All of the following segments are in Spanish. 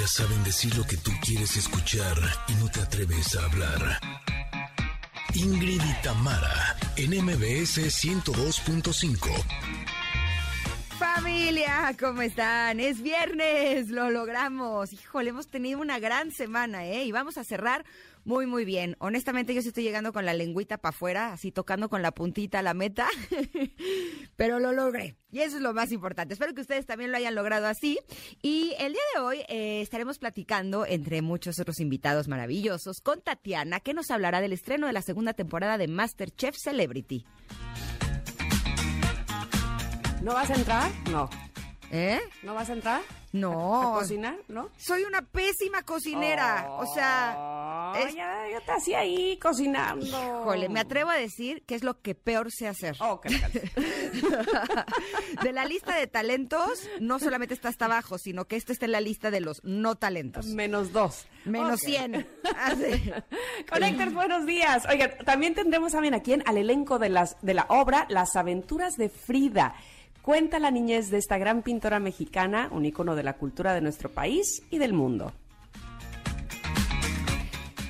Ellas saben decir lo que tú quieres escuchar y no te atreves a hablar. Ingrid y Tamara, en MBS 102.5. Familia, ¿cómo están? Es viernes, lo logramos. Híjole, hemos tenido una gran semana, ¿eh? Y vamos a cerrar muy, muy bien. Honestamente, yo sí estoy llegando con la lengüita para afuera, así tocando con la puntita la meta, pero lo logré. Y eso es lo más importante. Espero que ustedes también lo hayan logrado así. Y el día de hoy eh, estaremos platicando, entre muchos otros invitados maravillosos, con Tatiana, que nos hablará del estreno de la segunda temporada de Masterchef Celebrity. ¿No vas a entrar? No. ¿Eh? ¿No vas a entrar? No. ¿A cocinar? ¿No? Soy una pésima cocinera. o sea. Es- ya, ya te hacía ahí cocinando. Híjole, me atrevo a decir que es lo que peor sé hacer. Oh. De la lista de talentos, no solamente está hasta abajo, sino que este está en la lista de los no talentos. Menos dos. Menos Ok. 100. Así. Connectors, buenos días. Oigan, también tendremos, ¿saben a quién? Al elenco de, las, de la obra Las aventuras de Frida. Cuenta la niñez de esta gran pintora mexicana, un ícono de la cultura de nuestro país y del mundo.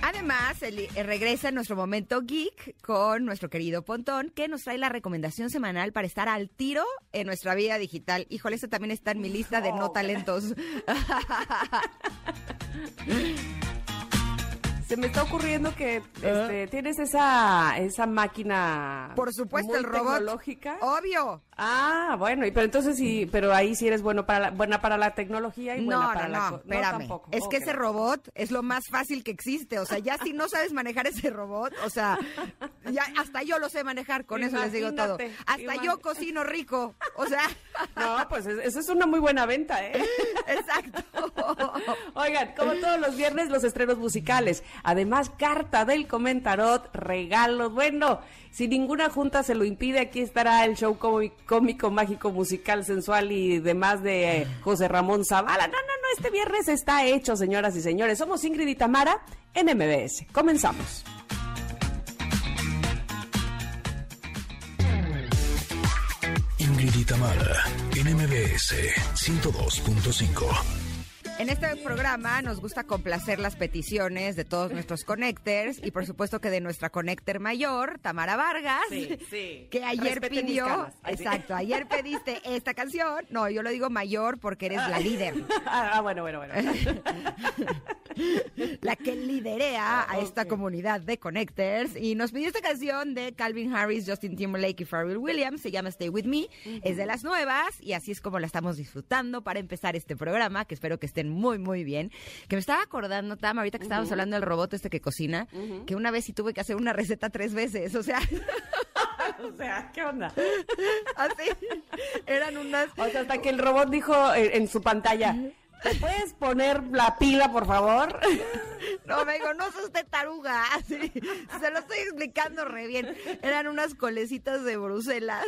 Además, el- eh, regresa nuestro momento geek con nuestro querido Pontón, que nos trae la recomendación semanal para estar al tiro en nuestra vida digital. Híjole, eso también está en mi lista de no Oh. talentos. Se me está ocurriendo que este, tienes esa, esa máquina. Por supuesto, muy el robot. Obvio. Ah, bueno, y pero entonces sí, pero ahí sí eres bueno para la, buena para la tecnología y buena No, para no, la no, espérame. tampoco. es que ese robot es lo más fácil que existe. O sea, ya si no sabes manejar ese robot, o sea, ya hasta yo lo sé manejar, con eso les digo todo. Imagínate, Hasta yo cocino rico. O sea, No, pues es- eso es una muy buena venta, ¿eh? exacto. Oigan, como todos los viernes, los estrenos musicales. Además, carta del comentarot, regalos. Bueno, si ninguna junta se lo impide, aquí estará el show cómico, mágico, musical, sensual y demás de eh, José Ramón Zavala. No, no, no, este viernes está hecho, señoras y señores. Somos Ingrid y Tamara en MBS. Comenzamos. Ingrid y Tamara, en MBS 102.5. En este programa nos gusta complacer las peticiones de todos nuestros connectors y por supuesto que de nuestra connector mayor, Tamara Vargas, Sí, sí. que ayer Respeten pidió, exacto, ayer pediste esta canción. No, yo lo digo mayor porque eres la líder. Ah, bueno, bueno, bueno. la que liderea a esta comunidad de connectors y nos pidió esta canción de Calvin Harris, Justin Timberlake y Pharrell Williams, se llama Stay With Me, es de las nuevas y así es como la estamos disfrutando para empezar este programa, que espero que estén muy, muy bien. Que me estaba acordando, Tam, ahorita que estábamos hablando del robot este que cocina, que una vez sí tuve que hacer una receta tres veces, o sea, o sea, ¿qué onda? así, eran unas... O sea, hasta que el robot dijo eh, en su pantalla, ¿te puedes poner la pila, por favor? No, me digo, no sos usted taruga. Se lo estoy explicando re bien. Eran unas colecitas de Bruselas,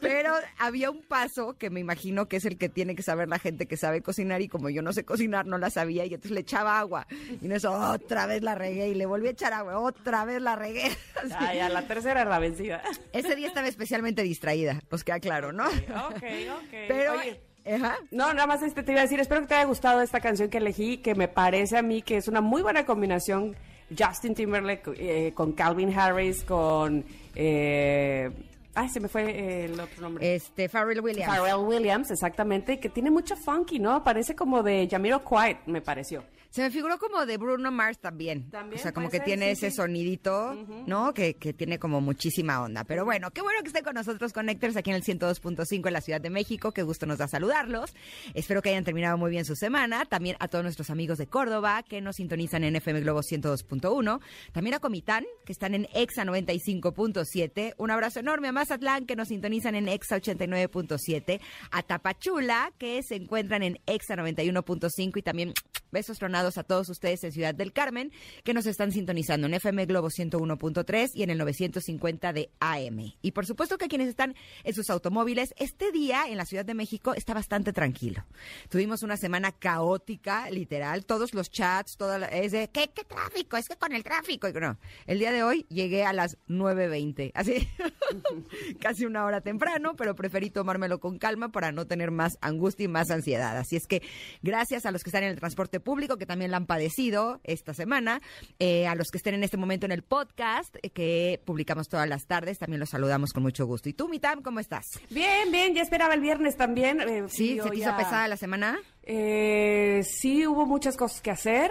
pero había un paso que me imagino que es el que tiene que saber la gente que sabe cocinar y como yo no sé cocinar, no la sabía y entonces le echaba agua. Y en eso otra vez la regué y le volví a echar agua, otra vez la regué. Así. Ya, ya, la tercera era la vencida. Ese día estaba especialmente distraída, nos queda claro, ¿no? Ok, ok. Pero, Oye, ajá. no, nada más este te iba a decir, espero que te haya gustado esta canción que elegí, que me parece a mí que es una muy buena combinación. Justin Timberlake eh, con Calvin Harris, con... Eh, ay, se me fue eh, el otro nombre. Este, Pharrell Williams. Pharrell Williams, exactamente, que tiene mucho funky, ¿no? Parece como de Jamiroquai, me pareció. Se me figuró como de Bruno Mars también. También O sea, como que ser, tiene sí, ese sí. sonidito, ¿no? Que, que tiene como muchísima onda. Pero bueno, qué bueno que estén con nosotros, Connectors, aquí en el 102.5 en la Ciudad de México. Qué gusto nos da saludarlos. Espero que hayan terminado muy bien su semana. También a todos nuestros amigos de Córdoba, que nos sintonizan en FM Globo 102.1. También a Comitán, que están en EXA 95.7. Un abrazo enorme a Mazatlán, que nos sintonizan en EXA 89.7. A Tapachula, que se encuentran en EXA 91.5. Y también besos tronados a todos ustedes en Ciudad del Carmen, que nos están sintonizando en FM Globo 101.3 y en el 950 de AM. Y por supuesto que quienes están en sus automóviles, este día en la Ciudad de México está bastante tranquilo. Tuvimos una semana caótica, literal, todos los chats, toda la- es de, ¿qué, tráfico? Es que con el tráfico. No, el día de hoy llegué a las 9.20, así. casi una hora temprano, pero preferí tomármelo con calma para no tener más angustia y más ansiedad. Así es que gracias a los que están en el transporte público, que también la han padecido esta semana, eh, a los que estén en este momento en el podcast, eh, que publicamos todas las tardes, también los saludamos con mucho gusto. ¿Y tú, Mitam, cómo estás? Bien, bien, ya esperaba el viernes también. eh, ¿Sí? ¿Se te hizo pesada la semana? Eh, sí, hubo muchas cosas que hacer,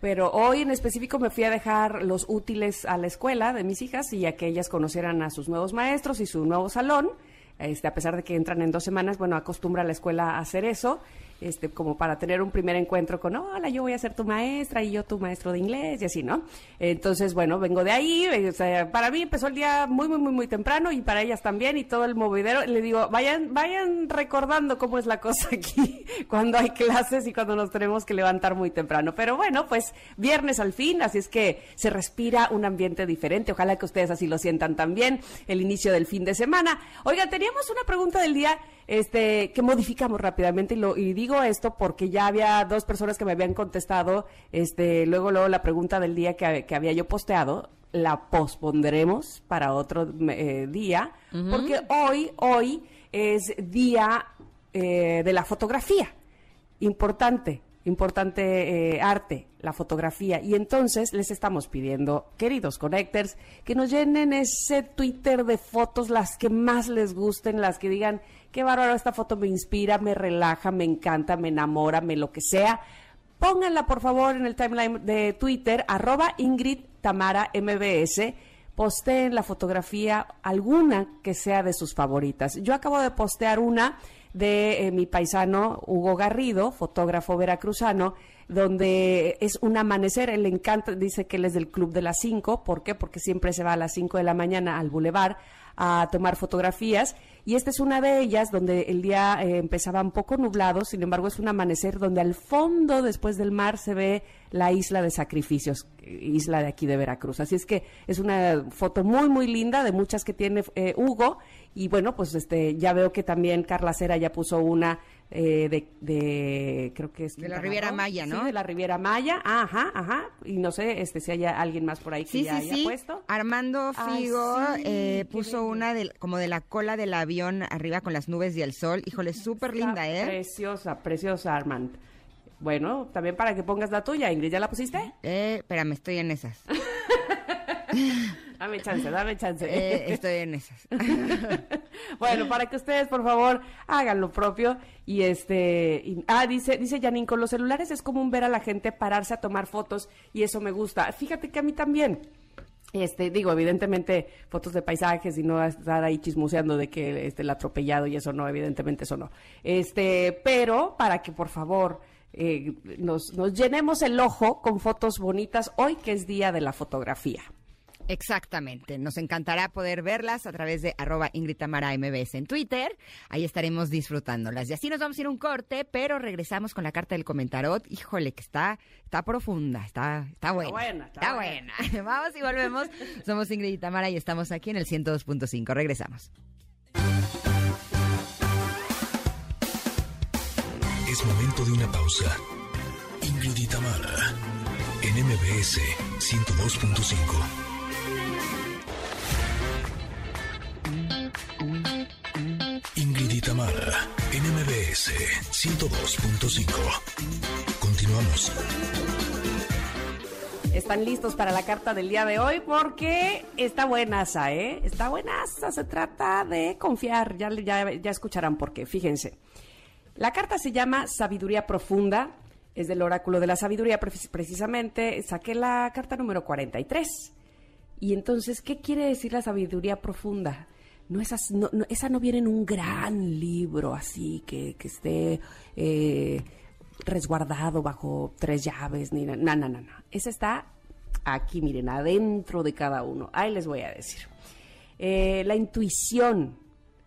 pero hoy en específico me fui a dejar los útiles a la escuela de mis hijas y a que ellas conocieran a sus nuevos maestros y su nuevo salón. Este, a pesar de que entran en dos semanas, bueno, acostumbra la escuela a hacer eso, este, como para tener un primer encuentro con, hola, yo voy a ser tu maestra y yo tu maestro de inglés y así, ¿no? Entonces, bueno, vengo de ahí, eh, o sea, para mí empezó el día muy, muy, muy, muy temprano y para ellas también y todo el movidero. Le digo, vayan, vayan recordando cómo es la cosa aquí cuando hay clases y cuando nos tenemos que levantar muy temprano. Pero bueno, pues viernes al fin, así es que se respira un ambiente diferente. Ojalá que ustedes así lo sientan también, el inicio del fin de semana. Oiga, teníamos una pregunta del día este, que modificamos rápidamente y, lo, y digo esto porque ya había dos personas que me habían contestado, este, luego, luego la pregunta del día que, que había yo posteado, la pospondremos para otro eh, día, porque hoy, hoy es día eh, de la fotografía importante, importante eh, arte, la fotografía. Y entonces les estamos pidiendo, queridos connectors, que nos llenen ese Twitter de fotos, las que más les gusten, las que digan, qué bárbaro, esta foto me inspira, me relaja, me encanta, me enamora, me lo que sea. Pónganla, por favor, en el timeline de Twitter, arroba Ingrid Tamara MBS. Posteen la fotografía, alguna que sea de sus favoritas. Yo acabo de postear una de eh, mi paisano Hugo Garrido, fotógrafo veracruzano, donde es un amanecer, él le encanta, dice que él es del club de las 5, ¿por qué? Porque siempre se va a las 5 de la mañana al bulevar a tomar fotografías y esta es una de ellas donde el día eh, empezaba un poco nublado, sin embargo es un amanecer donde al fondo después del mar se ve la isla de sacrificios, eh, isla de aquí de Veracruz. Así es que es una foto muy muy linda de muchas que tiene eh, Hugo y bueno pues este ya veo que también Carla Cera ya puso una eh, de, de creo que es De la Riviera Roo. Maya, ¿no? Sí, de la Riviera Maya, ajá, ajá, y no sé este si haya alguien más por ahí que Sí, ya sí, haya sí. puesto. Armando Ay, Figo eh, puso una del, como de la cola del avión arriba con las nubes y el sol. Híjole, súper linda, ¿eh? Preciosa, preciosa, Armand. Bueno, también para que pongas la tuya, Ingrid, ¿ya la pusiste? Eh, espérame, estoy en esas. Dame chance, dame chance. Eh, estoy en esas. bueno, para que ustedes, por favor, hagan lo propio. Y este, y- ah, dice, dice Janine, con los celulares es común ver a la gente pararse a tomar fotos y eso me gusta. Fíjate que a mí también. Este, digo, evidentemente, fotos de paisajes y no estar ahí chismoseando de que este, el atropellado y eso no, evidentemente eso no. Este, pero para que por favor eh, nos, nos llenemos el ojo con fotos bonitas hoy que es día de la fotografía. Exactamente. Nos encantará poder verlas a través de arroba Ingrid Tamara MBS en Twitter. Ahí estaremos disfrutándolas. Y así nos vamos a ir a un corte, pero regresamos con la carta del comentarot. Híjole, que está, está profunda, está, está buena. buena, está está buena. vamos y volvemos. Somos Ingrid y Tamara y estamos aquí en el 102.5. Regresamos. Es momento de una pausa. Ingrid y Tamara, en MBS 102.5. Ingrid y Tamara, en MBS 102.5. Continuamos. Están listos para la carta del día de hoy porque está buenaza, ¿eh? Está buenaza. Se trata de confiar. Ya, ya, ya escucharán por qué. Fíjense. La carta se llama Sabiduría Profunda. Es del oráculo de la sabiduría, precis- precisamente. Saqué la carta número 43. Y entonces, ¿qué quiere decir la sabiduría profunda? No, esas, no, no- esa no viene en un gran libro así que, que esté eh, resguardado bajo tres llaves, ni na- no, no, no, no. Esa está aquí, miren, adentro de cada uno. Ahí les voy a decir. Eh, la intuición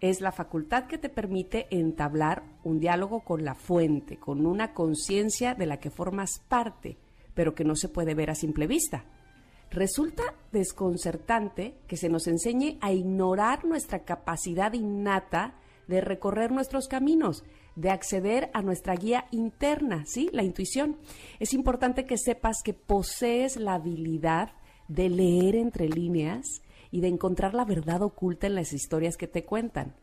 es la facultad que te permite entablar un diálogo con la fuente, con una conciencia de la que formas parte, pero que no se puede ver a simple vista. Resulta desconcertante que se nos enseñe a ignorar nuestra capacidad innata de recorrer nuestros caminos, de acceder a nuestra guía interna, ¿sí? La intuición. Es importante que sepas que posees la habilidad de leer entre líneas y de encontrar la verdad oculta en las historias que te cuentan.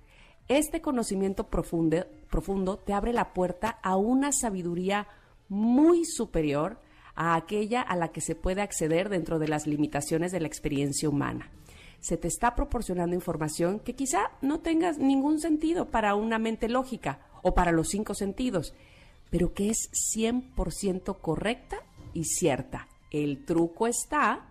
Este conocimiento profundo, profundo te abre la puerta a una sabiduría muy superior a aquella a la que se puede acceder dentro de las limitaciones de la experiencia humana. Se te está proporcionando información que quizá no tengas ningún sentido para una mente lógica o para los cinco sentidos, pero que es 100% correcta y cierta. El truco está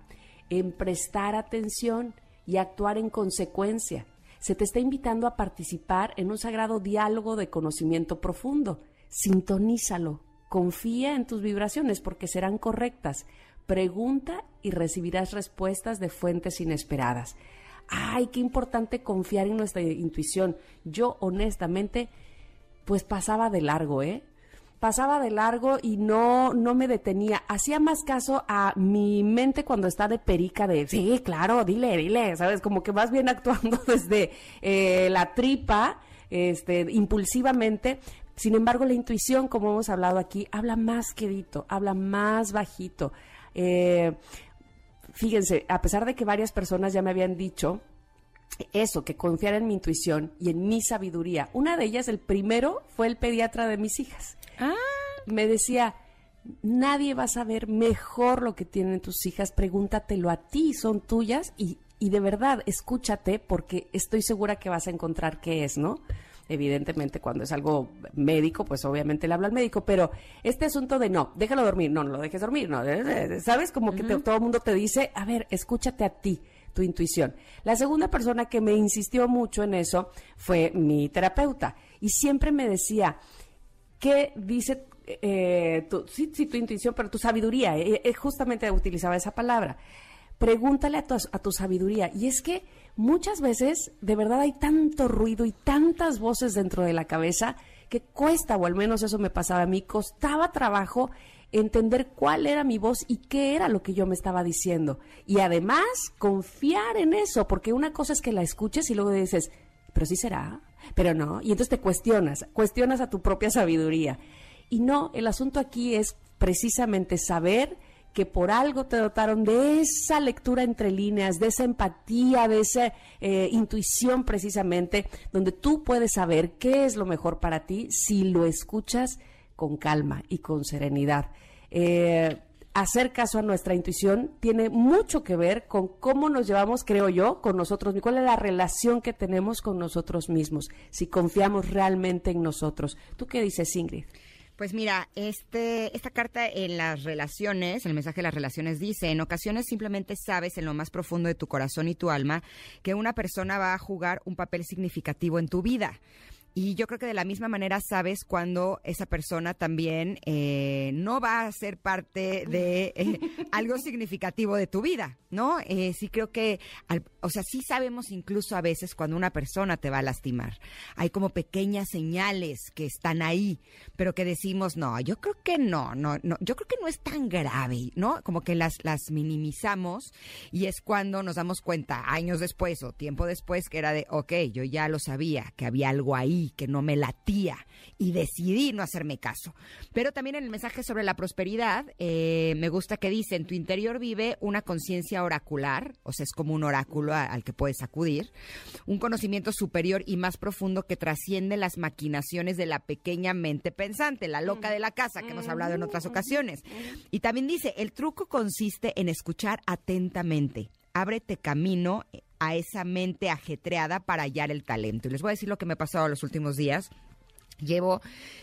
en prestar atención y actuar en consecuencia. Se te está invitando a participar en un sagrado diálogo de conocimiento profundo. Sintonízalo, confía en tus vibraciones porque serán correctas. Pregunta y recibirás respuestas de fuentes inesperadas. Ay, qué importante confiar en nuestra intuición. Yo honestamente, pues pasaba de largo, ¿eh? pasaba de largo y no, no me detenía. Hacía más caso a mi mente cuando está de perica de, sí, claro, dile, dile, ¿sabes? Como que más bien actuando desde eh, la tripa, este, impulsivamente. Sin embargo, la intuición, como hemos hablado aquí, habla más quedito, habla más bajito. Eh, fíjense, a pesar de que varias personas ya me habían dicho eso, que confiar en mi intuición y en mi sabiduría. Una de ellas, el primero, fue el pediatra de mis hijas. Ah. Me decía, nadie va a saber mejor lo que tienen tus hijas, pregúntatelo a ti, son tuyas y, y de verdad, escúchate porque estoy segura que vas a encontrar qué es, ¿no? Evidentemente, cuando es algo médico, pues obviamente le habla al médico, pero este asunto de no, déjalo dormir, no, no lo dejes dormir, no, ¿sabes? Como que todo el mundo te dice, a ver, escúchate a ti tu intuición. La segunda persona que me insistió mucho en eso fue mi terapeuta y siempre me decía, ¿qué dice eh, tu, sí, tu intuición, pero tu sabiduría? Eh, eh, justamente utilizaba esa palabra. Pregúntale a tu, a tu sabiduría. Y es que muchas veces, de verdad, hay tanto ruido y tantas voces dentro de la cabeza que cuesta, o al menos eso me pasaba a mí, costaba trabajo entender cuál era mi voz y qué era lo que yo me estaba diciendo. Y además, confiar en eso, porque una cosa es que la escuches y luego dices, pero sí será, pero no. Y entonces te cuestionas, cuestionas a tu propia sabiduría. Y no, el asunto aquí es precisamente saber que por algo te dotaron de esa lectura entre líneas, de esa empatía, de esa eh, intuición precisamente, donde tú puedes saber qué es lo mejor para ti si lo escuchas con calma y con serenidad. Eh, hacer caso a nuestra intuición tiene mucho que ver con cómo nos llevamos, creo yo, con nosotros, cuál es la relación que tenemos con nosotros mismos, si confiamos realmente en nosotros. ¿Tú qué dices, Ingrid? Pues mira, este, esta carta en las relaciones, el mensaje de las relaciones dice, en ocasiones simplemente sabes en lo más profundo de tu corazón y tu alma que una persona va a jugar un papel significativo en tu vida. Y yo creo que de la misma manera sabes cuando esa persona también eh, no va a ser parte de eh, algo significativo de tu vida, ¿no? Eh, sí creo que, o sea, sí sabemos incluso a veces cuando una persona te va a lastimar. Hay como pequeñas señales que están ahí, pero que decimos, no, yo creo que no, no, no, yo creo que no es tan grave, ¿no? Como que las, las minimizamos y es cuando nos damos cuenta, años después o tiempo después, que era de, ok, yo ya lo sabía, que había algo ahí que no me latía y decidí no hacerme caso. Pero también en el mensaje sobre la prosperidad, eh, me gusta que dice, en tu interior vive una conciencia oracular, o sea, es como un oráculo al que puedes acudir, un conocimiento superior y más profundo que trasciende las maquinaciones de la pequeña mente pensante, la loca de la casa, que hemos hablado en otras ocasiones. Y también dice, el truco consiste en escuchar atentamente ábrete camino a esa mente ajetreada para hallar el talento. Y les voy a decir lo que me ha pasado los últimos días. Llevo,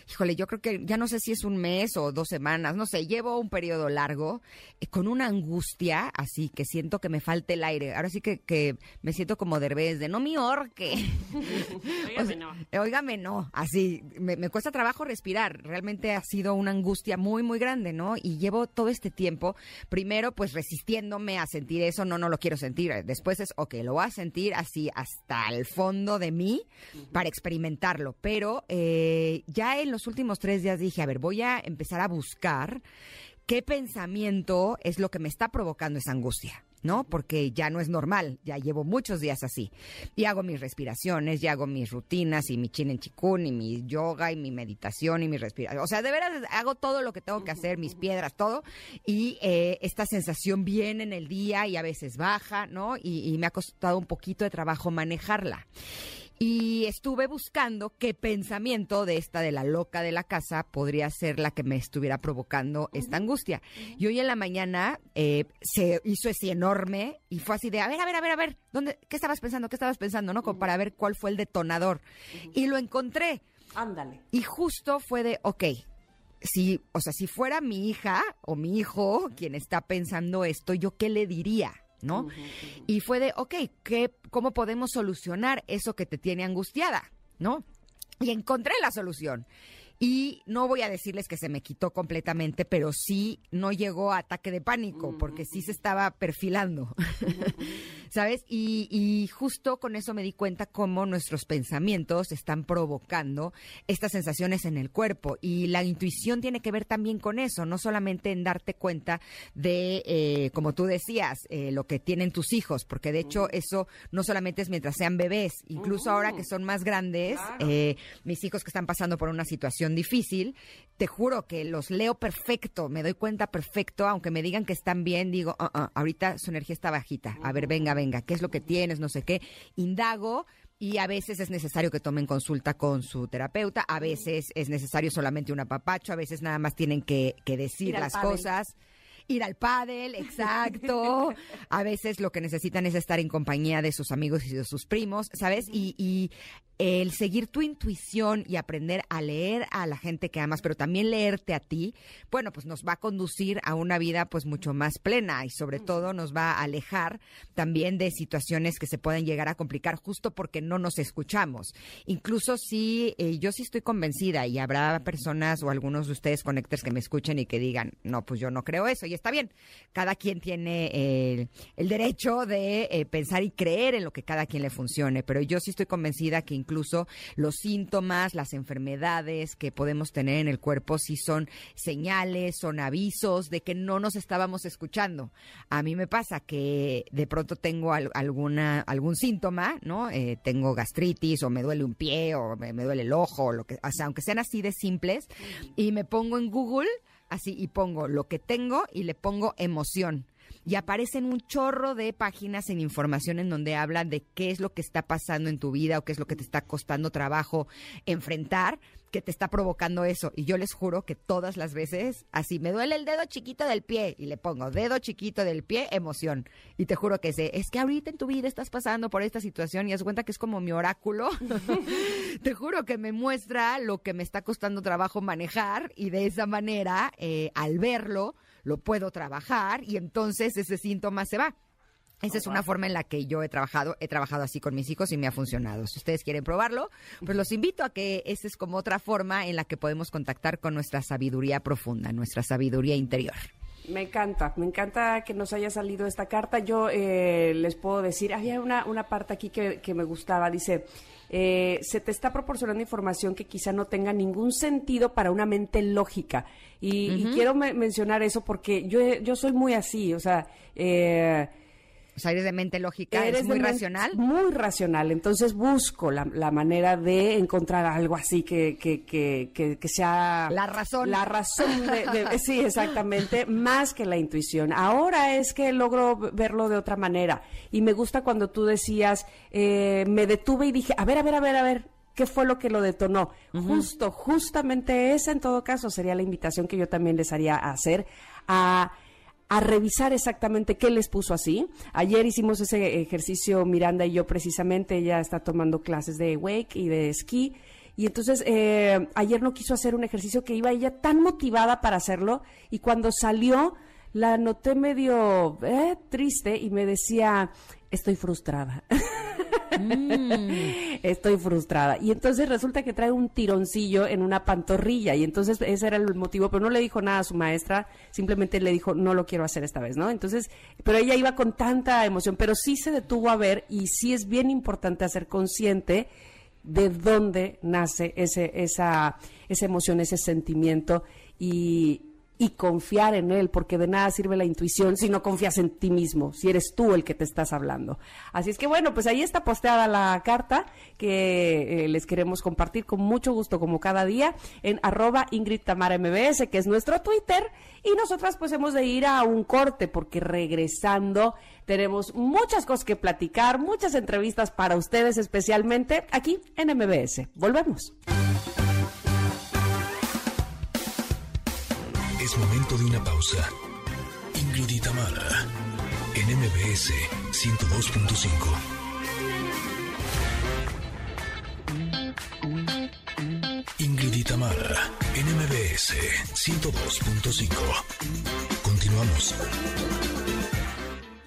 híjole, yo creo que ya no sé si es un mes o dos semanas, no sé, llevo un periodo largo eh, con una angustia así que siento que me falta el aire. Ahora sí que, que me siento como derbez de no me orque. Óigame no. Óigame no, así, me, me, cuesta trabajo respirar. Realmente ha sido una angustia muy, muy grande, ¿no? Y llevo todo este tiempo, primero pues resistiéndome a sentir eso, no, no lo quiero sentir. Después es, ok, lo voy a sentir así hasta el fondo de mí para experimentarlo, pero... Eh, eh, ya en los últimos tres días dije, a ver, voy a empezar a buscar qué pensamiento es lo que me está provocando esa angustia. ¿no? Porque ya no es normal, ya llevo muchos días así. Y hago mis respiraciones, y hago mis rutinas, y mi chin en chikun, y mi yoga, y mi meditación, y mi respiración. O sea, de veras hago todo lo que tengo que hacer, mis piedras, todo. Y eh, esta sensación viene en el día y a veces baja, ¿no? Y, y me ha costado un poquito de trabajo manejarla. Y estuve buscando qué pensamiento de esta de la loca de la casa podría ser la que me estuviera provocando esta angustia. Y hoy en la mañana eh, se hizo ese enorme y fue así de, a ver, a ver, a ver, a ver, ¿dónde, ¿qué estabas pensando? ¿Qué estabas pensando? ¿No? Como para ver cuál fue el detonador. Y lo encontré. Ándale. Y justo fue de, ok, si, o sea, si fuera mi hija o mi hijo quien está pensando esto, ¿yo qué le diría? ¿No? Y fue de, ok, ¿qué, ¿cómo podemos solucionar eso que te tiene angustiada? ¿No? Y encontré la solución. Y no voy a decirles que se me quitó completamente, pero sí no llegó a ataque de pánico, porque sí se estaba perfilando. ¿Sabes? Y, y, justo con eso me di cuenta cómo nuestros pensamientos están provocando estas sensaciones en el cuerpo. Y la intuición tiene que ver también con eso, no solamente en darte cuenta de, eh, como tú decías, eh, lo que tienen tus hijos, porque de hecho eso no solamente es mientras sean bebés, incluso ahora que son más grandes, eh, mis hijos que están pasando por una situación difícil, te juro que los leo perfecto, me doy cuenta perfecto, aunque me digan que están bien, digo, "Ah, ah, ahorita su energía está bajita, a ver, venga, venga, ¿qué es lo que tienes? No sé qué, indago. Y a veces es necesario que tomen consulta con su terapeuta, a veces es necesario solamente un apapacho, a veces nada más tienen que, que decir las cosas. Ir al pádel, exacto. A veces lo que necesitan es estar en compañía de sus amigos y de sus primos, ¿sabes? Y, y el seguir tu intuición y aprender a leer a la gente que amas, pero también leerte a ti, bueno, pues nos va a conducir a una vida pues mucho más plena y sobre todo nos va a alejar también de situaciones que se pueden llegar a complicar justo porque no nos escuchamos. Incluso si eh, yo sí estoy convencida y habrá personas o algunos de ustedes conectores que me escuchen y que digan, no, pues yo no creo eso y está bien. Cada quien tiene eh, el derecho de eh, pensar y creer en lo que cada quien le funcione, pero yo sí estoy convencida que incluso los síntomas, las enfermedades que podemos tener en el cuerpo sí son señales, son avisos de que no nos estábamos escuchando. A mí me pasa que de pronto tengo al- alguna algún síntoma, ¿no? Eh, tengo gastritis o me duele un pie o me, me duele el ojo, o lo que, o sea, aunque sean así de simples, y me pongo en Google así y pongo lo que tengo y le pongo emoción. Y aparecen un chorro de páginas en información en donde hablan de qué es lo que está pasando en tu vida o qué es lo que te está costando trabajo enfrentar que te está provocando eso. Y yo les juro que todas las veces, así, me duele el dedo chiquito del pie y le pongo dedo chiquito del pie, emoción. Y te juro que sé, es que ahorita en tu vida estás pasando por esta situación y haz cuenta que es como mi oráculo. te juro que me muestra lo que me está costando trabajo manejar y de esa manera, eh, al verlo, lo puedo trabajar y entonces ese síntoma se va. Esa es una forma en la que yo he trabajado, he trabajado así con mis hijos y me ha funcionado. Si ustedes quieren probarlo, pues los invito a que esa es como otra forma en la que podemos contactar con nuestra sabiduría profunda, nuestra sabiduría interior. Me encanta, me encanta que nos haya salido esta carta. Yo eh, les puedo decir, había una, una parte aquí que, que me gustaba, dice, eh, se te está proporcionando información que quizá no tenga ningún sentido para una mente lógica. Y, y quiero me- mencionar eso porque yo, yo soy muy así, o sea... Eh, O sea, eres de mente lógica, Eres muy racional. Muy racional. Entonces busco la, la manera de encontrar algo así que, que, que, que, que sea... La razón. La razón. De, de- sí, exactamente. Más que la intuición. Ahora es que logro verlo de otra manera. Y me gusta cuando tú decías, eh, me detuve y dije, a ver, a ver, a ver, a ver. ¿Qué fue lo que lo detonó? Justo, justamente esa en todo caso sería la invitación que yo también les haría a hacer a a revisar exactamente qué les puso así. Ayer hicimos ese ejercicio Miranda y yo precisamente, ella está tomando clases de wake y de esquí. Y entonces eh, ayer no quiso hacer un ejercicio que iba ella tan motivada para hacerlo y cuando salió la noté medio eh, triste y me decía, estoy frustrada. Estoy frustrada. Y entonces resulta que trae un tironcillo en una pantorrilla. Y entonces ese era el motivo, pero no le dijo nada a su maestra, simplemente le dijo, no lo quiero hacer esta vez, ¿no? Entonces, pero ella iba con tanta emoción, pero sí se detuvo a ver y sí es bien importante hacer consciente de dónde nace ese, esa, esa emoción, ese sentimiento y, y confiar en él, porque de nada sirve la intuición si no confías en ti mismo, si eres tú el que te estás hablando. Así es que bueno, pues ahí está posteada la carta que eh, les queremos compartir con mucho gusto, como cada día, en arroba Ingrid Tamara MBS, que es nuestro Twitter, y nosotras pues hemos de ir a un corte, porque regresando tenemos muchas cosas que platicar, muchas entrevistas para ustedes especialmente aquí en MBS. Volvemos. Momento de una pausa. Ingrid en MBS 102.5. Ingrid en MBS 102.5. Continuamos.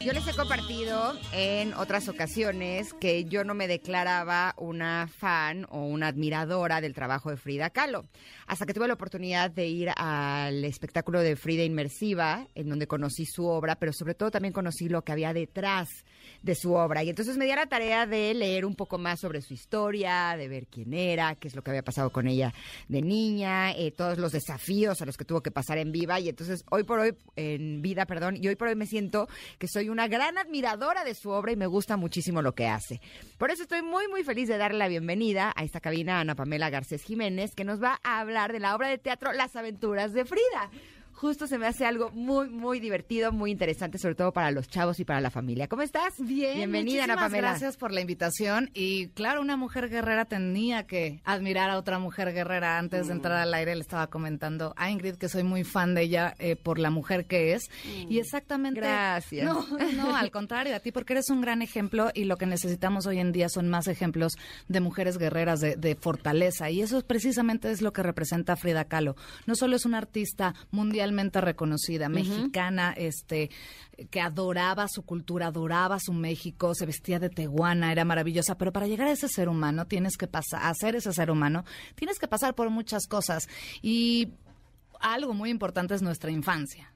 Yo les he compartido en otras ocasiones que yo no me declaraba una fan o una admiradora del trabajo de Frida Kahlo, hasta que tuve la oportunidad de ir al espectáculo de Frida Inmersiva, en donde conocí su obra, pero sobre todo también conocí lo que había detrás de su obra. Y entonces me di a la tarea de leer un poco más sobre su historia, de ver quién era, qué es lo que había pasado con ella de niña, eh, todos los desafíos a los que tuvo que pasar en viva. Y entonces hoy por hoy, en vida, perdón, y hoy por hoy me siento que soy una gran admiradora de su obra y me gusta muchísimo lo que hace. Por eso estoy muy, muy feliz de darle la bienvenida a esta cabina a Ana Pamela Garcés Jiménez, que nos va a hablar de la obra de teatro Las aventuras de Frida justo se me hace algo muy, muy divertido, muy interesante, sobre todo para los chavos y para la familia. ¿Cómo estás? Bien. Bienvenida, Ana Pamela. Gracias por la invitación. Y claro, una mujer guerrera tenía que admirar a otra mujer guerrera. Antes de entrar al aire le estaba comentando a Ingrid que soy muy fan de ella eh, por la mujer que es. Y exactamente. Gracias. No, no, al contrario, a ti, porque eres un gran ejemplo y lo que necesitamos hoy en día son más ejemplos de mujeres guerreras, de, de fortaleza. Y eso precisamente es lo que representa Frida Kahlo. No solo es una artista mundial reconocida, mexicana, este, que adoraba su cultura, adoraba su México, se vestía de teguana, era maravillosa, pero para llegar a ese ser humano tienes que pasar, a ser ese ser humano, tienes que pasar por muchas cosas y algo muy importante es nuestra infancia.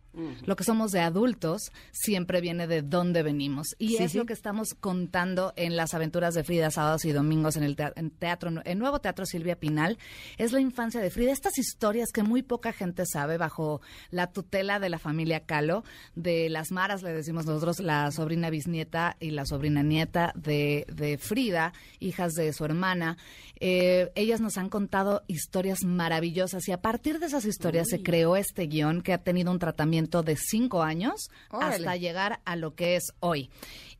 Lo que somos de adultos siempre viene de dónde venimos. Y es lo que estamos contando en las aventuras de Frida, sábados y domingos en el teatro, en Nuevo Teatro Silvia Pinal. Es la infancia de Frida. Estas historias que muy poca gente sabe bajo la tutela de la familia Calo, de las Maras, le decimos nosotros, la sobrina bisnieta y la sobrina nieta de, de Frida, hijas de su hermana. Eh, ellas nos han contado historias maravillosas y a partir de esas historias se creó este guion que ha tenido un tratamiento de cinco años hasta llegar a lo que es hoy.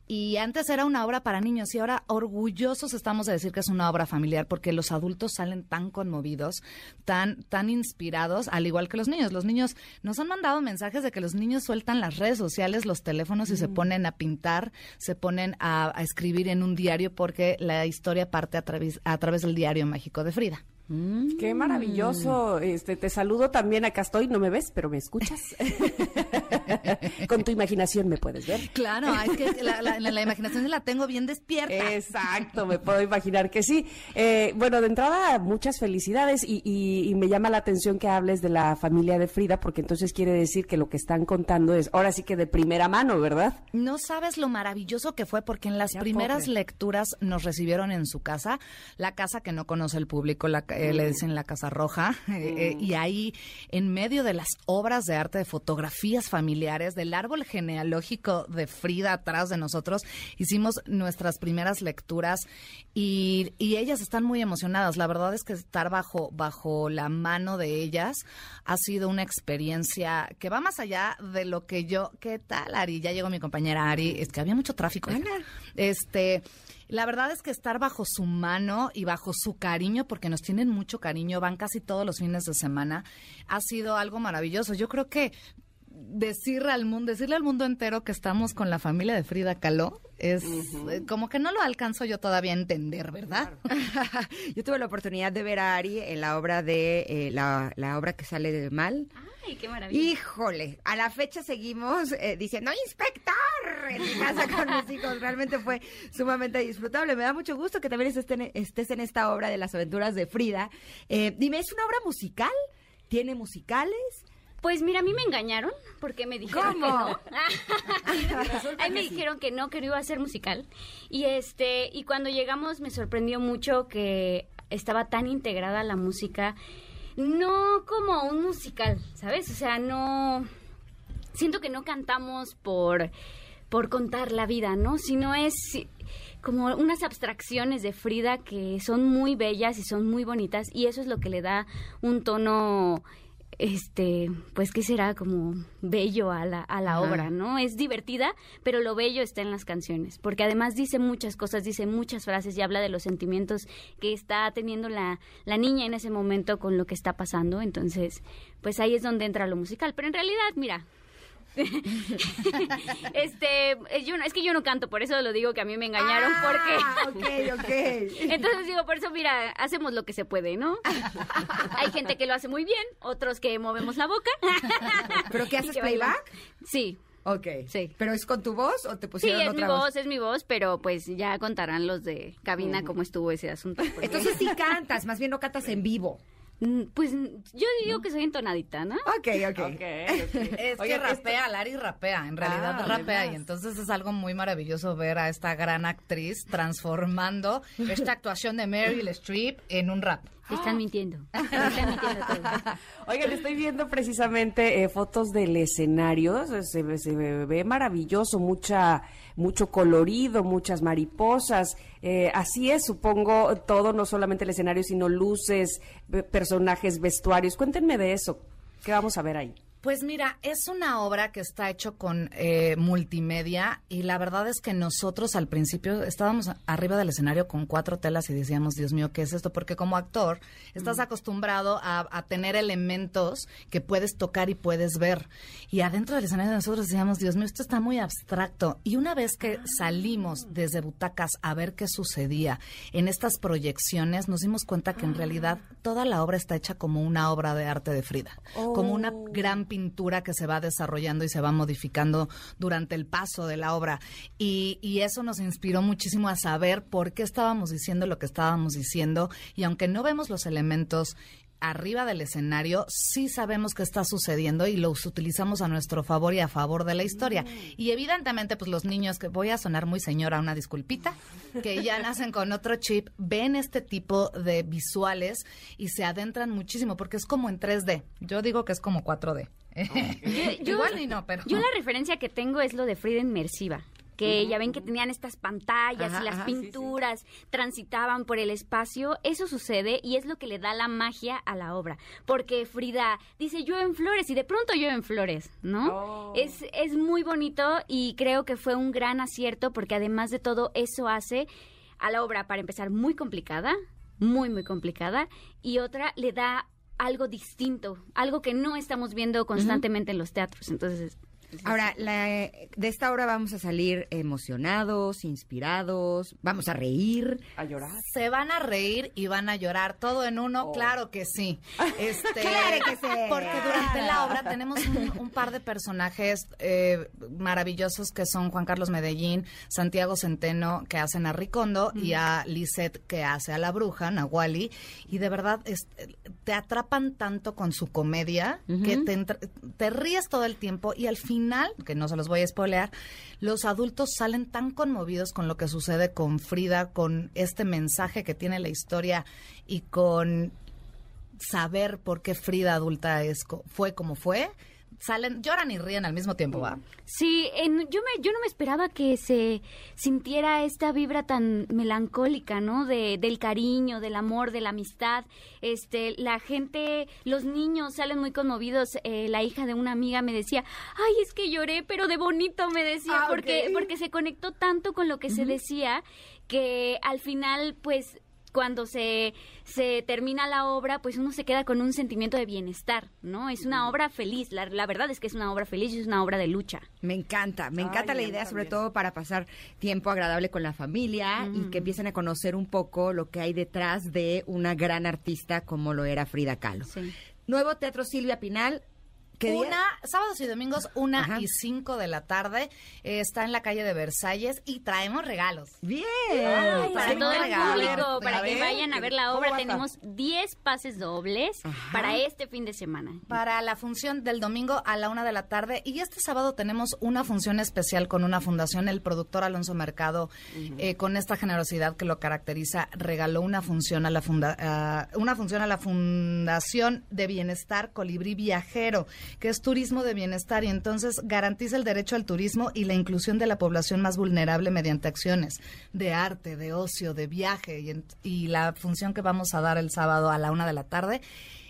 Y antes era una obra para niños y ahora orgullosos estamos de decir que es una obra familiar porque los adultos salen tan conmovidos, tan, tan inspirados, al igual que los niños. Los niños nos han mandado mensajes de que los niños sueltan las redes sociales, los teléfonos y se ponen a pintar, se ponen a, escribir en un diario porque la historia parte a través, a través del diario mágico de Frida. Mm. Qué maravilloso. Este, te saludo también. Acá estoy. No me ves, pero me escuchas. Con tu imaginación me puedes ver. Claro, es que la, imaginación la tengo bien despierta. Exacto, me puedo imaginar que sí. Eh, bueno, de entrada, muchas felicidades y, y, me llama la atención que hables de la familia de Frida, porque entonces quiere decir que lo que están contando es ahora sí que de primera mano, ¿verdad? No sabes lo maravilloso que fue, porque en las primeras lecturas nos recibieron en su casa, la casa que no conoce el público, la eh, le dicen la Casa Roja, eh, eh, y ahí en medio de las obras de arte, de fotografías familiares, del árbol genealógico de Frida atrás de nosotros, hicimos nuestras primeras lecturas y, y ellas están muy emocionadas. La verdad es que estar bajo, bajo la mano de ellas ha sido una experiencia que va más allá de lo que yo, ¿qué tal Ari? Ya llegó mi compañera Ari, es que había mucho tráfico. Este, la verdad es que estar bajo su mano y bajo su cariño, porque nos tienen mucho cariño, van casi todos los fines de semana, ha sido algo maravilloso. Yo creo que decirle al mundo, decirle al mundo entero que estamos con la familia de Frida Kahlo es eh, como que no lo alcanzo yo todavía a entender, ¿verdad? yo tuve la oportunidad de ver a Ari en la obra de eh, la, la, obra que sale de mal. Ay, qué maravilla. Híjole, a la fecha seguimos eh, diciendo inspector en mi casa con mis hijos. Realmente fue sumamente disfrutable. Me da mucho gusto que también estés en, esta obra de las aventuras de Frida. dime, ¿es una obra musical? ¿Tiene musicales? Pues mira, a mí me engañaron porque me dijeron que no. Ahí me dijeron que no, que no iba a ser musical. Y este, y cuando llegamos me sorprendió mucho que estaba tan integrada la música no como un musical, ¿sabes? O sea, no siento que no cantamos por por contar la vida, ¿no? Sino es como unas abstracciones de Frida que son muy bellas y son muy bonitas y eso es lo que le da un tono este, pues qué será como bello a la, a la obra, ¿no? Es divertida, pero lo bello está en las canciones, porque además dice muchas cosas, dice muchas frases y habla de los sentimientos que está teniendo la, la niña en ese momento con lo que está pasando, entonces, pues ahí es donde entra lo musical, pero en realidad, mira, este, eh, yo es que yo no canto, por eso lo digo que a mí me engañaron, ah, porque... ok, ok. Entonces digo, por eso, mira, hacemos lo que se puede, ¿no? Hay gente que lo hace muy bien, otros que movemos la boca. ¿Pero qué haces, playback? Sí. Ok. Sí. ¿Pero es con tu voz o te pusieron sí, es mi voz? es mi voz, pero pues ya contarán los de cabina cómo estuvo ese asunto. Entonces sí cantas, más bien no cantas en vivo. Mm, pues yo digo que soy entonadita, ¿no? Ok, ok. okay, Es que rapea, Lari rapea, en realidad ah, rapea. Y entonces es algo muy maravilloso ver a esta gran actriz transformando esta actuación de Meryl Streep en un rap. Están mintiendo. Están mintiendo Oigan, estoy viendo precisamente eh, fotos del escenario. Se, se, ve maravilloso, mucha, mucho colorido, muchas mariposas. Eh, así es, supongo, todo, no solamente el escenario, sino luces, personajes, vestuarios. Cuéntenme de eso. ¿Qué vamos a ver ahí? Pues mira, es una obra que está hecho con eh, multimedia y la verdad es que nosotros al principio estábamos arriba del escenario con cuatro telas y decíamos, Dios mío, ¿qué es esto? Porque como actor estás acostumbrado a, tener elementos que puedes tocar y puedes ver. Y adentro del escenario nosotros decíamos, Dios mío, esto está muy abstracto. Y una vez que salimos desde butacas a ver qué sucedía en estas proyecciones, nos dimos cuenta que en realidad toda la obra está hecha como una obra de arte de Frida, como una oh. gran pintura pintura que se va desarrollando y se va modificando durante el paso de la obra. Y, y eso nos inspiró muchísimo a saber por qué estábamos diciendo lo que estábamos diciendo. Y aunque no vemos los elementos arriba del escenario sí sabemos qué está sucediendo y los utilizamos a nuestro favor y a favor de la historia. Mm. Y evidentemente, pues los niños, que voy a sonar muy señora, una disculpita, que ya nacen con otro chip, ven este tipo de visuales y se adentran muchísimo porque es como en 3D. Yo digo que es como 4D. Yo, Igual y no, pero... Yo la referencia que tengo es lo de Frida inmersiva que ya ven que tenían estas pantallas y las pinturas transitaban por el espacio, eso sucede y es lo que le da la magia a la obra, porque Frida dice yo en flores y de pronto yo en flores, ¿no? Oh. Es, es muy bonito y creo que fue un gran acierto porque además de todo eso hace a la obra, para empezar, muy complicada, muy, muy complicada, y otra le da algo distinto, algo que no estamos viendo constantemente en los teatros. Entonces, Ahora, de esta hora vamos a salir emocionados, inspirados, vamos a reír. ¿A llorar? Se van a reír y van a llorar todo en uno, oh. claro que sí. Este, claro que sí. Porque durante la obra tenemos un, par de personajes eh, maravillosos que son Juan Carlos Medellín, Santiago Centeno, que hacen a Ricondo, y a Lisette, que hace a la bruja, Nahuali. Y de verdad, te atrapan tanto con su comedia que te, te ríes todo el tiempo y al fin final, que no se los voy a spoilear, los adultos salen tan conmovidos con lo que sucede con Frida, con este mensaje que tiene la historia y con saber por qué Frida adulta es, fue como fue, salen, lloran y ríen al mismo tiempo, ¿va? Sí, yo, me, yo no me esperaba que se sintiera esta vibra tan melancólica, ¿no? De, del cariño, del amor, de la amistad. Este, la gente, los niños salen muy conmovidos. Eh, la hija de una amiga me decía, ay, es que lloré, pero de bonito, me decía, ah, porque, porque se conectó tanto con lo que se decía que al final, pues, cuando se, se termina la obra, pues uno se queda con un sentimiento de bienestar, ¿no? Es una obra feliz, la, verdad es que es una obra feliz y es una obra de lucha. Me encanta, me encanta la idea, sobre todo para pasar tiempo agradable con la familia y que empiecen a conocer un poco lo que hay detrás de una gran artista como lo era Frida Kahlo. Nuevo Teatro Silvia Pinal, ¿Qué día? Una, sábados y domingos, una Ajá. y cinco de la tarde. Eh, está en la calle de Versalles y traemos regalos. Bien. Para todo el regalo. público, para que ver, vayan a ver la ¿cómo obra, tenemos 10 pases dobles Ajá. para este fin de semana. Para la función del domingo a la una de la tarde. Y este sábado tenemos una función especial con una fundación. El productor Alonso Mercado, eh, con esta generosidad que lo caracteriza, regaló una función a la funda una función a la Fundación de Bienestar Colibrí Viajero, que es turismo de bienestar y entonces garantiza el derecho al turismo y la inclusión de la población más vulnerable mediante acciones de arte, de ocio, de viaje y, en- y la función que vamos a dar el sábado a la una de la tarde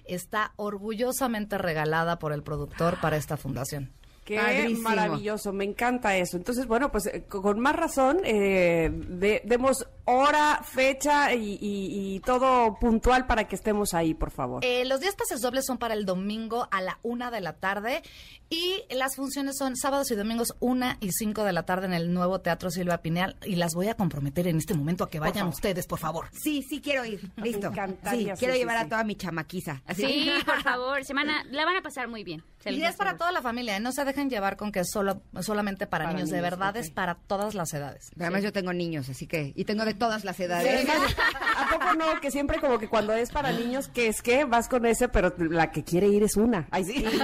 está orgullosamente regalada por el productor para esta fundación. Qué Padrísimo. maravilloso, me encanta eso. Entonces, bueno, pues eh, co- con más razón, eh, de- demos hora, fecha y, y- y todo puntual para que estemos ahí, por favor. Eh, los 10 pases dobles son para el domingo a la una de la tarde y las funciones son sábados y domingos una y cinco de la tarde en el nuevo Teatro Silva Pineal y las voy a comprometer en este momento a que vayan ustedes, por favor. Sí, sí quiero ir. Listo. encantaría, Sí, quiero sí, llevar sí. a toda mi chamaquiza. Así. Sí, por favor, semana, la van a pasar muy bien. Y es para toda la familia, ¿eh? no se dejen llevar con que es solo, solamente para, Para niños, de verdad es para todas las edades. Además yo tengo niños, así que y tengo de todas las edades. ¿A poco no? Que siempre como que cuando es para niños, que es que vas con ese, pero la que quiere ir es una. Ay, sí.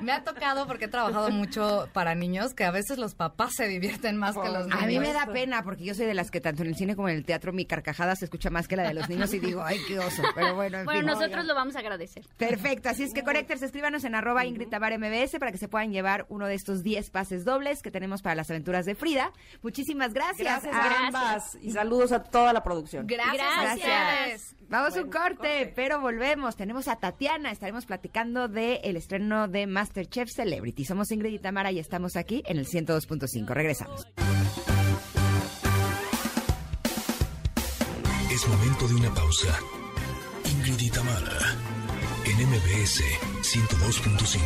Me ha tocado porque he trabajado mucho para niños que a veces los papás se divierten más que los niños. A mí me da pena porque yo soy de las que tanto en el cine como en el teatro mi carcajada se escucha más que la de los niños y digo, ay, qué oso. Pero bueno, en Bueno, fin. nosotros lo vamos a agradecer. Perfecto, así es que Correctors, escríbanos en arroba Ingrid Tabar MBS para que se puedan llevar uno de estos 10 pases dobles que tenemos para las aventuras de Frida. Muchísimas gracias. Gracias Ah, a ambas y saludos a toda la producción. Gracias, Gracias. Vamos a un corte, pero volvemos. Tenemos a Tatiana, estaremos platicando del el estreno de Masterchef Celebrity. Somos Ingrid y Tamara y estamos aquí en el 102.5. Regresamos. Es momento de una pausa. Ingrid y Tamara, en MBS 102.5.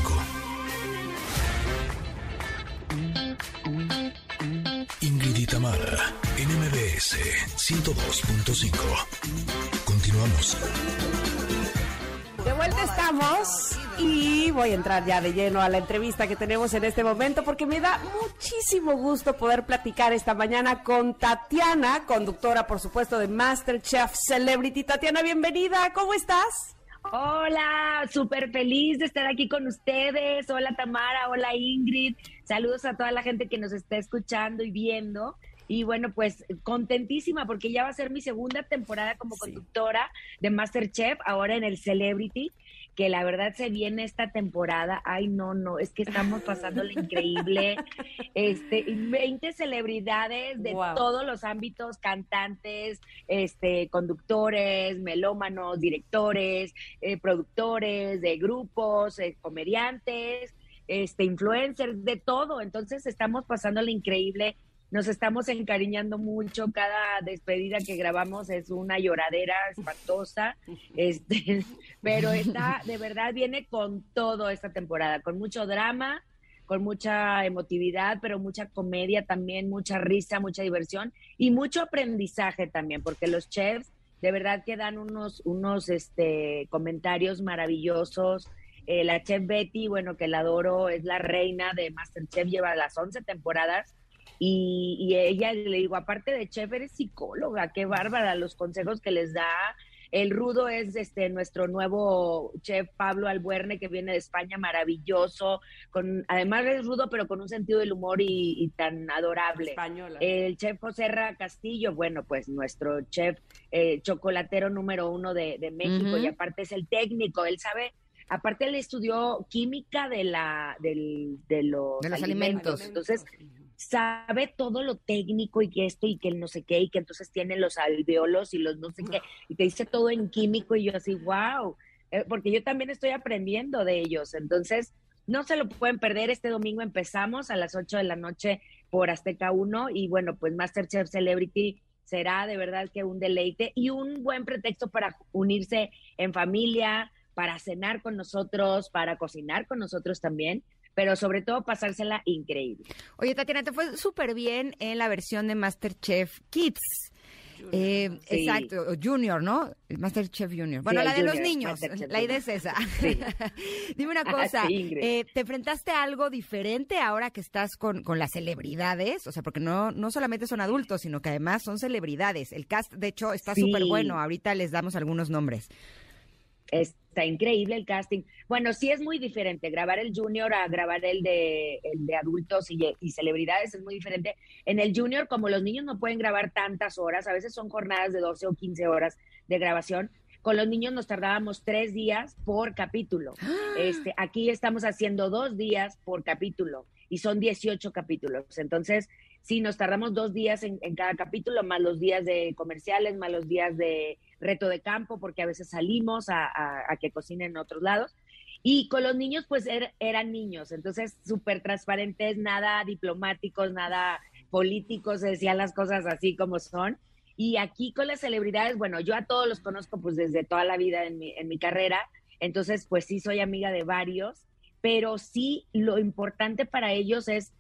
Ingrid y Tamara, en MBS 102.5. Continuamos. De vuelta estamos y voy a entrar ya de lleno a la entrevista que tenemos en este momento porque me da muchísimo gusto poder platicar esta mañana con Tatiana, conductora por supuesto de Masterchef Celebrity. Tatiana, bienvenida, ¿cómo estás? Hola, súper feliz de estar aquí con ustedes. Hola Tamara, hola Ingrid. Saludos a toda la gente que nos está escuchando y viendo. Y bueno, pues contentísima porque ya va a ser mi segunda temporada como conductora de Masterchef, ahora en el Celebrity, que la verdad se viene esta temporada. Ay, no, no, es que estamos pasando lo increíble. Este, 20 celebridades de Wow. todos los ámbitos, cantantes, este, conductores, melómanos, directores, eh, productores de grupos, eh, comediantes, este, influencers, de todo. Entonces estamos pasando lo increíble. Nos estamos encariñando mucho. Cada despedida que grabamos es una lloradera espantosa. Este, pero está, de verdad, viene con todo esta temporada, con mucho drama, con mucha emotividad, pero mucha comedia también, mucha risa, mucha diversión y mucho aprendizaje también, porque los chefs de verdad que dan unos, unos este, comentarios maravillosos. Eh, la chef Betty, bueno, que la adoro, es la reina de Masterchef, lleva las 11 temporadas. Y, y ella le digo, aparte de chef, eres psicóloga, qué bárbara los consejos que les da. El rudo es este nuestro nuevo chef Pablo Albuerne, que viene de España, maravilloso, con además es rudo, pero con un sentido del humor y, y tan adorable. Española. El chef José Ra Castillo, bueno, pues nuestro chef eh, chocolatero número uno de, de México, y aparte es el técnico, él sabe, aparte él estudió química de la, del, de los, De los alimentos. Entonces, sabe todo lo técnico y que esto y que el no sé qué, y que entonces tiene los alveolos y los no sé qué, y te dice todo en químico, y yo así, wow, eh, porque yo también estoy aprendiendo de ellos. Entonces, no se lo pueden perder. Este domingo empezamos a las 8 de la noche por Azteca 1 y bueno, pues Masterchef Celebrity será de verdad que un deleite y un buen pretexto para unirse en familia, para cenar con nosotros, para cocinar con nosotros también, pero sobre todo pasársela increíble. Oye, Tatiana, te fue súper bien en la versión de Masterchef Kids. Eh, Sí. Exacto, Junior, ¿no? El Masterchef Junior. Bueno, la de los niños, la idea es esa. Sí. Dime una Ah, cosa, eh, ¿te enfrentaste a algo diferente ahora que estás con, con las celebridades? O sea, porque no, no solamente son adultos, sino que además son celebridades. El cast, de hecho, está Sí. súper bueno. Ahorita les damos algunos nombres. Está increíble el casting. Bueno, sí es muy diferente. Grabar el junior a grabar el de, el de adultos y, y celebridades es muy diferente. En el junior, como los niños no pueden grabar tantas horas, a veces son jornadas de 12 o 15 horas de grabación, con los niños nos tardábamos tres días por capítulo. Este, aquí estamos haciendo dos días por capítulo y son 18 capítulos. Entonces, sí, nos tardamos dos días en, cada capítulo, más los días de comerciales, más los días de reto de campo, porque a veces salimos a, que cocinen en otros lados. Y con los niños, pues er- eran niños, entonces súper transparentes, nada diplomáticos, nada políticos, se decían las cosas así como son. Y aquí con las celebridades, bueno, yo a todos los conozco pues desde toda la vida en mi carrera, entonces pues sí soy amiga de varios, pero sí lo importante para ellos es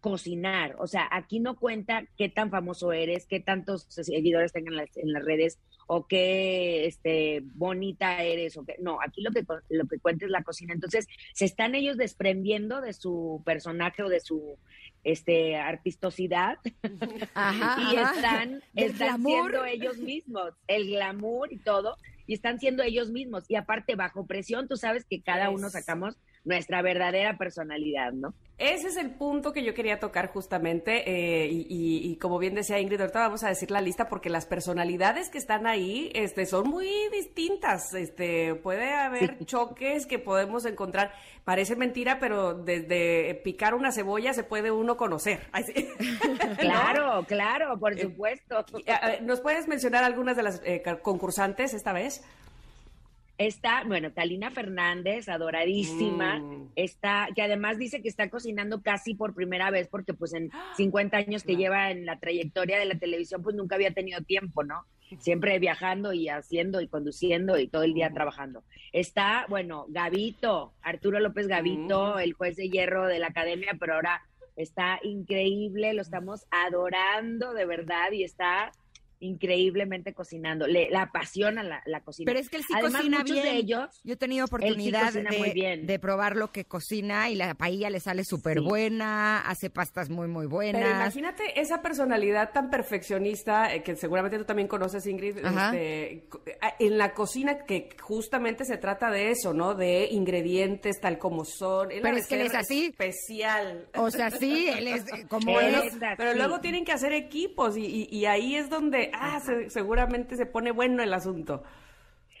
cocinar. O sea, aquí no cuenta qué tan famoso eres, qué tantos seguidores tengan en las, en las redes o qué este, bonita eres. O qué, no, aquí lo que, lo que cuenta es la cocina. Entonces, se están ellos desprendiendo de su personaje o de su este artistosidad Ajá, y están, están siendo ellos mismos, el glamour y todo, y están siendo ellos mismos. Y aparte, bajo presión, tú sabes que cada uno sacamos nuestra verdadera personalidad, ¿no? Ese es el punto que yo quería tocar justamente eh, y, y- y como bien decía Ingrid, ahorita vamos a decir la lista porque las personalidades que están ahí este, son muy distintas. Este, puede haber choques que podemos encontrar. Parece mentira, pero desde picar una cebolla se puede uno conocer. Claro, claro, por Eh, supuesto. Y, a- a- ¿Nos puedes mencionar algunas de las eh, concursantes esta vez? Está, bueno, Talina Fernández, adoradísima, Mm. está, que además dice que está cocinando casi por primera vez, porque pues en 50 años que lleva en la trayectoria de la televisión, pues nunca había tenido tiempo, ¿no? Siempre viajando y haciendo y conduciendo y todo el día trabajando. Está, bueno, Gavito, Arturo López Gavito, Mm. el juez de hierro de la academia, pero ahora está increíble, lo estamos adorando de verdad y está increíblemente cocinando. Le, la apasiona la, la cocina. Pero es que él sí Además, cocina muchos bien. de ellos Yo he tenido oportunidad de, de probar lo que cocina y la paella le sale súper Sí. buena, hace pastas muy, muy buenas. Pero imagínate esa personalidad tan perfeccionista eh, que seguramente tú también conoces, Ingrid, este, en la cocina que justamente se trata de eso, ¿no? De ingredientes tal como son. Él Pero es que él es así. Especial. O sea, sí, él es como Él es. es así. Pero luego tienen que hacer equipos y, y- y ahí es donde ah, se- seguramente se pone bueno el asunto.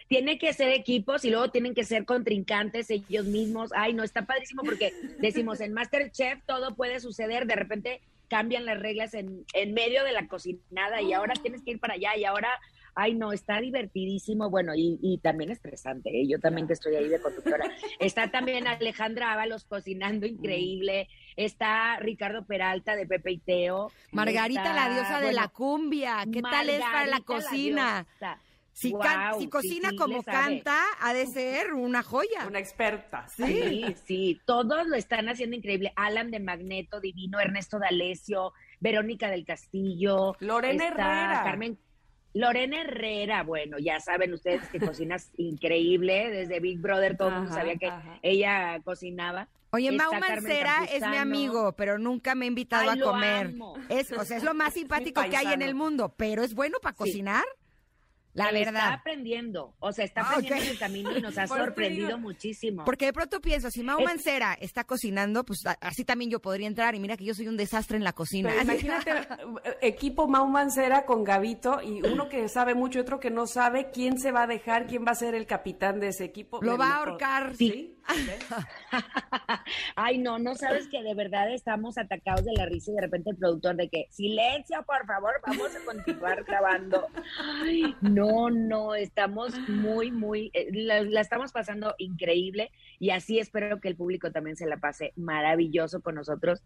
tiene que ser equipos y luego tienen que ser contrincantes ellos mismos. Ay, no, está padrísimo porque decimos en Masterchef todo puede suceder, de repente cambian las reglas en, en medio de la cocinada y ahora tienes que ir para allá y ahora, ay, no, está divertidísimo, bueno, y, y también estresante, ¿eh? yo también que estoy ahí de conductora. Está también Alejandra Ábalos cocinando increíble, está Ricardo Peralta de Pepe y Teo. Margarita, está, la diosa de la cumbia. ¿Qué tal es para la cocina? Si, can- si sí, cocina sí, como canta, ha de ser una joya. Una experta. Sí, sí, todos lo están haciendo increíble. Alan de Magneto, Divino, Ernesto D'Alessio, Verónica del Castillo. Lorena Herrera. Carmen. Lorena Herrera, bueno, ya saben ustedes que cocinas increíble, desde Big Brother todo el mundo sabía que ajá. ella cocinaba. Oye, Mau Mancera es mi amigo, pero nunca me ha invitado Ay, a comer. amo. Es, o sea, es lo más simpático que hay en el mundo, pero es bueno para Sí. cocinar. La Él Está verdad. aprendiendo, o sea, está Ah, aprendiendo en el camino y nos ha sorprendido muchísimo. Porque de pronto pienso, si Mau Es- Mancera está cocinando, pues así también yo podría entrar. Y mira que yo soy un desastre en la cocina. Pero imagínate equipo Mau Mancera con Gavito y uno que sabe mucho y otro que no sabe quién se va a dejar, quién va a ser el capitán de ese equipo. Lo va a ahorcar. Sí. Ay, no, no sabes que de verdad estamos atacados de la risa y de repente el productor de que, silencio, por favor, vamos a continuar grabando. Ay, no, no, estamos muy, muy, eh, la, la estamos pasando increíble y así espero que el público también se la pase maravilloso con nosotros.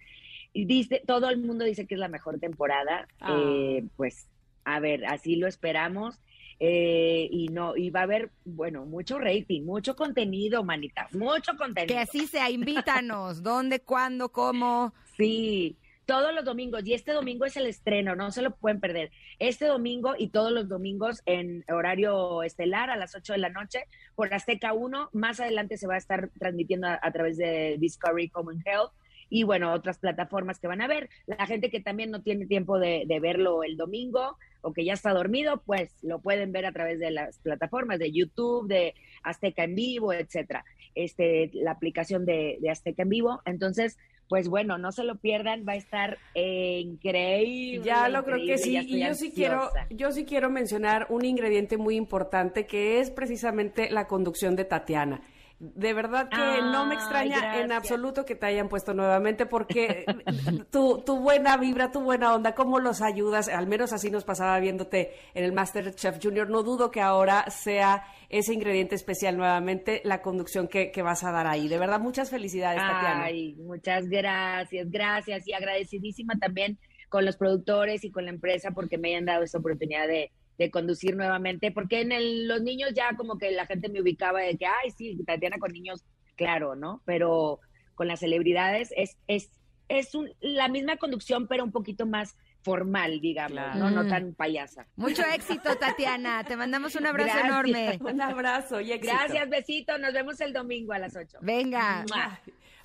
Y dice, todo el mundo dice que es la mejor temporada, Ah. eh, pues, a ver, así lo esperamos. Eh, y no, y va a haber, bueno, mucho rating, mucho contenido, manita, mucho contenido. Que así sea, invítanos. ¿Dónde, cuándo, cómo? Sí, todos los domingos, y este domingo es el estreno, no se lo pueden perder. Este domingo y todos los domingos en horario estelar a las 8 de la noche por Azteca 1. Más adelante se va a estar transmitiendo a, través de Discovery Common Health y bueno, otras plataformas que van a ver. La gente que también no tiene tiempo de, verlo el domingo o que ya está dormido, pues lo pueden ver a través de las plataformas de YouTube, de Azteca en vivo, etcétera. Este, la aplicación de, de Azteca en vivo. Entonces, pues bueno, no se lo pierdan, va a estar increíble. Ya lo creo que sí, y yo sí quiero, yo sí quiero mencionar un ingrediente muy importante que es precisamente la conducción de Tatiana. De verdad que no me extraña en absoluto que te hayan puesto nuevamente porque tu, tu buena vibra, tu buena onda, cómo los ayudas, al menos así nos pasaba viéndote en el Master Chef Junior. No dudo que ahora sea ese ingrediente especial nuevamente, la conducción que, que vas a dar ahí. De verdad, muchas felicidades, Tatiana. Ay, muchas gracias, gracias y agradecidísima también con los productores y con la empresa porque me hayan dado esta oportunidad de de conducir nuevamente, porque en el, los niños ya como que la gente me ubicaba de que, ay, sí, Tatiana con niños, claro, ¿no? Pero con las celebridades es, es, es un, la misma conducción, pero un poquito más formal, digamos, ¿no? No tan payasa. Mucho éxito, Tatiana. Te mandamos un abrazo enorme. Un abrazo y éxito. Gracias, besito. Nos vemos el domingo a las 8. Venga.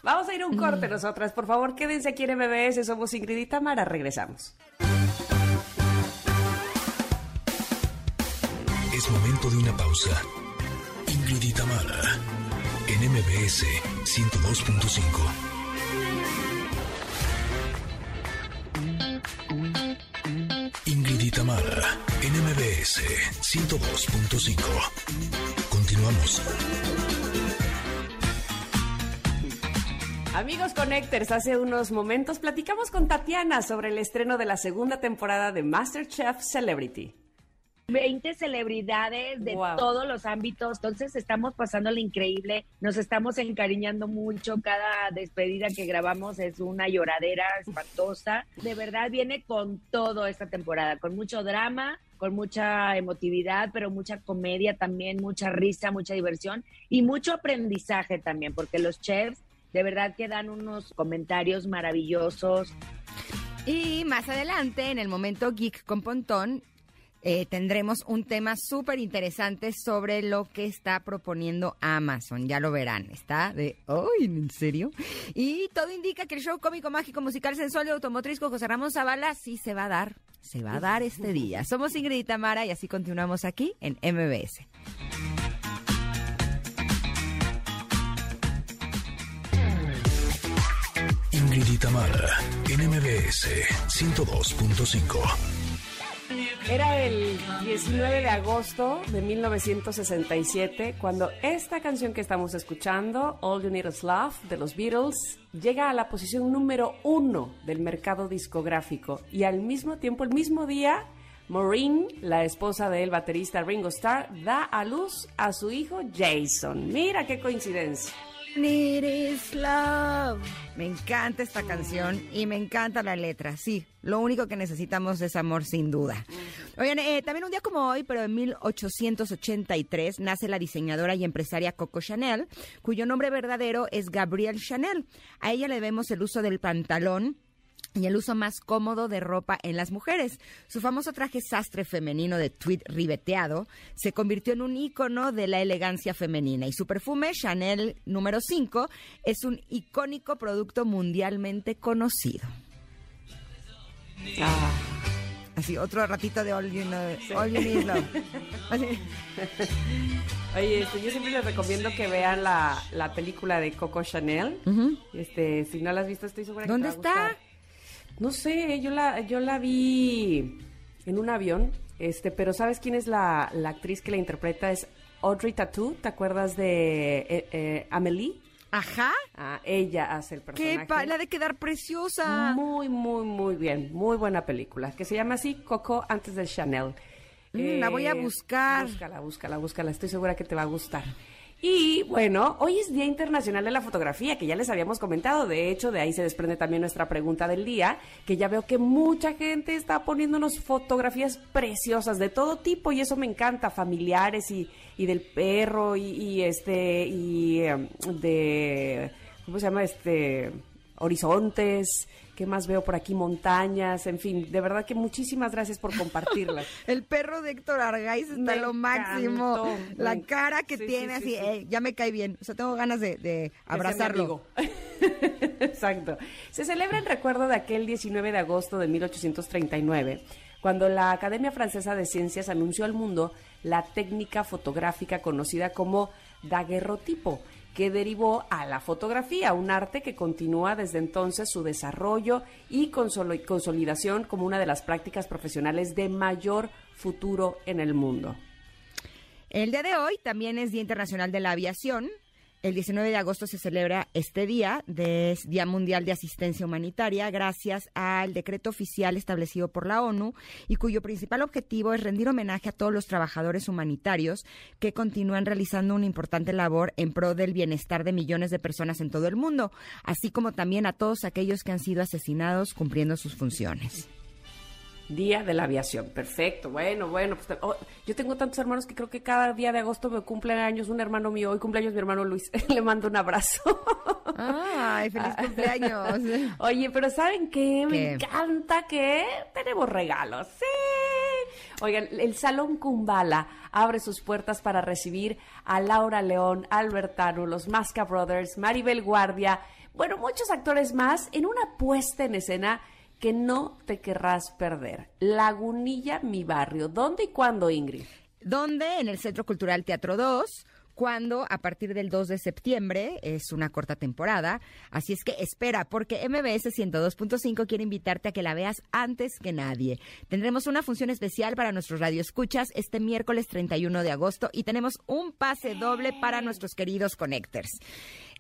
Vamos a ir a un corte nosotras. Por favor, quédense aquí en MBS. Somos Ingrid y Tamara. Regresamos. Es momento de una pausa. Ingrid y en MBS 102.5. Ingrid y en MBS 102.5. Continuamos. Amigos Connectors, hace unos momentos platicamos con Tatiana sobre el estreno de la segunda temporada de MasterChef Celebrity. 20 celebridades de todos los ámbitos, entonces estamos pasando lo increíble, nos estamos encariñando mucho, cada despedida que grabamos es una lloradera espantosa, de verdad viene con todo esta temporada, con mucho drama, con mucha emotividad, pero mucha comedia también, mucha risa, mucha diversión y mucho aprendizaje también, porque los chefs de verdad que dan unos comentarios maravillosos. Y más adelante, en el momento Geek con Pontón, eh, tendremos un tema súper interesante sobre lo que está proponiendo Amazon. Ya lo verán. Está de, ¡ay, en serio! Y todo indica que el show cómico, mágico, musical, sensual y automotriz con José Ramón Zavala sí se va a dar. Se va a dar este día. Somos Ingrid y Tamara y así continuamos aquí en MBS. Ingrid y Tamara en MBS 102.5. Era el 19 de agosto de 1967 cuando esta canción que estamos escuchando, All You Need Is Love, de los Beatles, llega a la posición número uno del mercado discográfico y al mismo tiempo, el mismo día, Maureen, la esposa del baterista Ringo Starr, da a luz a su hijo Jason. Mira qué coincidencia. Need is love. Me encanta esta canción y me encanta la letra. Sí, lo único que necesitamos es amor sin duda. Oigan, eh, también un día como hoy, pero en 1883, nace la diseñadora y empresaria Coco Chanel, cuyo nombre verdadero es Gabrielle Chanel. A ella le vemos el uso del pantalón y el uso más cómodo de ropa en las mujeres. Su famoso traje sastre femenino de tweed ribeteado se convirtió en un ícono de la elegancia femenina y su perfume Chanel número 5 es un icónico producto mundialmente conocido. Ah. Así, otro ratito de All You, know, Love. Oye, este, yo siempre les recomiendo que vean la, película de Coco Chanel. este, si no la has visto, estoy segura que ¿Dónde está? No sé, yo la, yo la vi en un avión, este, pero ¿sabes quién es la, actriz que la interpreta? Es Audrey Tattoo, ¿te acuerdas de eh, eh, Amelie? Ajá. Ah, ella hace el personaje. Qué la de quedar preciosa. Muy, muy, muy bien. Muy buena película. Que se llama así Coco antes de Chanel. Mm, la voy a eh, buscar. Búscala, búscala, búscala. Estoy segura que te va a gustar. Y bueno, hoy es Día Internacional de la Fotografía, que ya les habíamos comentado. De hecho, de ahí se desprende también nuestra pregunta del día, que ya veo que mucha gente está poniéndonos fotografías preciosas de todo tipo y eso me encanta, familiares y, y del perro y, este y em, de ¿cómo se llama este? Horizontes, ¿qué más veo por aquí? Montañas, en fin, de verdad que muchísimas gracias por compartirlas. El perro de Héctor Argaiz está Me lo máximo. encantó. La cara que sí, tiene, sí, sí, así, sí. eh, ya me cae bien. O sea, tengo ganas de, de abrazarlo. Exacto. Se celebra en recuerdo de aquel 19 de agosto de 1839, cuando la Academia Francesa de Ciencias anunció al mundo la técnica fotográfica conocida como daguerrotipo, que derivó a la fotografía, un arte que continúa desde entonces su desarrollo y consolidación como una de las prácticas profesionales de mayor futuro en el mundo. El día de hoy también es Día Internacional de la Aviación. El 19 de agosto se celebra este día, de es Día Mundial de Asistencia Humanitaria, gracias al decreto oficial establecido por la ONU y cuyo principal objetivo es rendir homenaje a todos los trabajadores humanitarios que continúan realizando una importante labor en pro del bienestar de millones de personas en todo el mundo, así como también a todos aquellos que han sido asesinados cumpliendo sus funciones. Día de la aviación, perfecto. Bueno, bueno, pues oh, yo tengo tantos hermanos que creo que cada día de agosto me cumple años un hermano mío. Hoy cumpleaños mi hermano Luis. Le mando un abrazo. ¡Ay, feliz cumpleaños! Oye, pero ¿saben qué? Me encanta que tenemos regalos. Sí. Oigan, el Salón Kumbala abre sus puertas para recibir a Laura León, Albertano, los Masca Brothers, Maribel Guardia, bueno, muchos actores más en una puesta en escena que no te querrás perder. Lagunilla, mi barrio. ¿Dónde y cuándo, Ingrid? donde en el Centro Cultural Teatro 2, cuando a partir del 2 de septiembre es una corta temporada. Así es que espera, porque MBS 102.5 quiere invitarte a que la veas antes que nadie. Tendremos una función especial para nuestros radioescuchas este miércoles 31 de agosto y tenemos un pase doble para nuestros queridos connectors.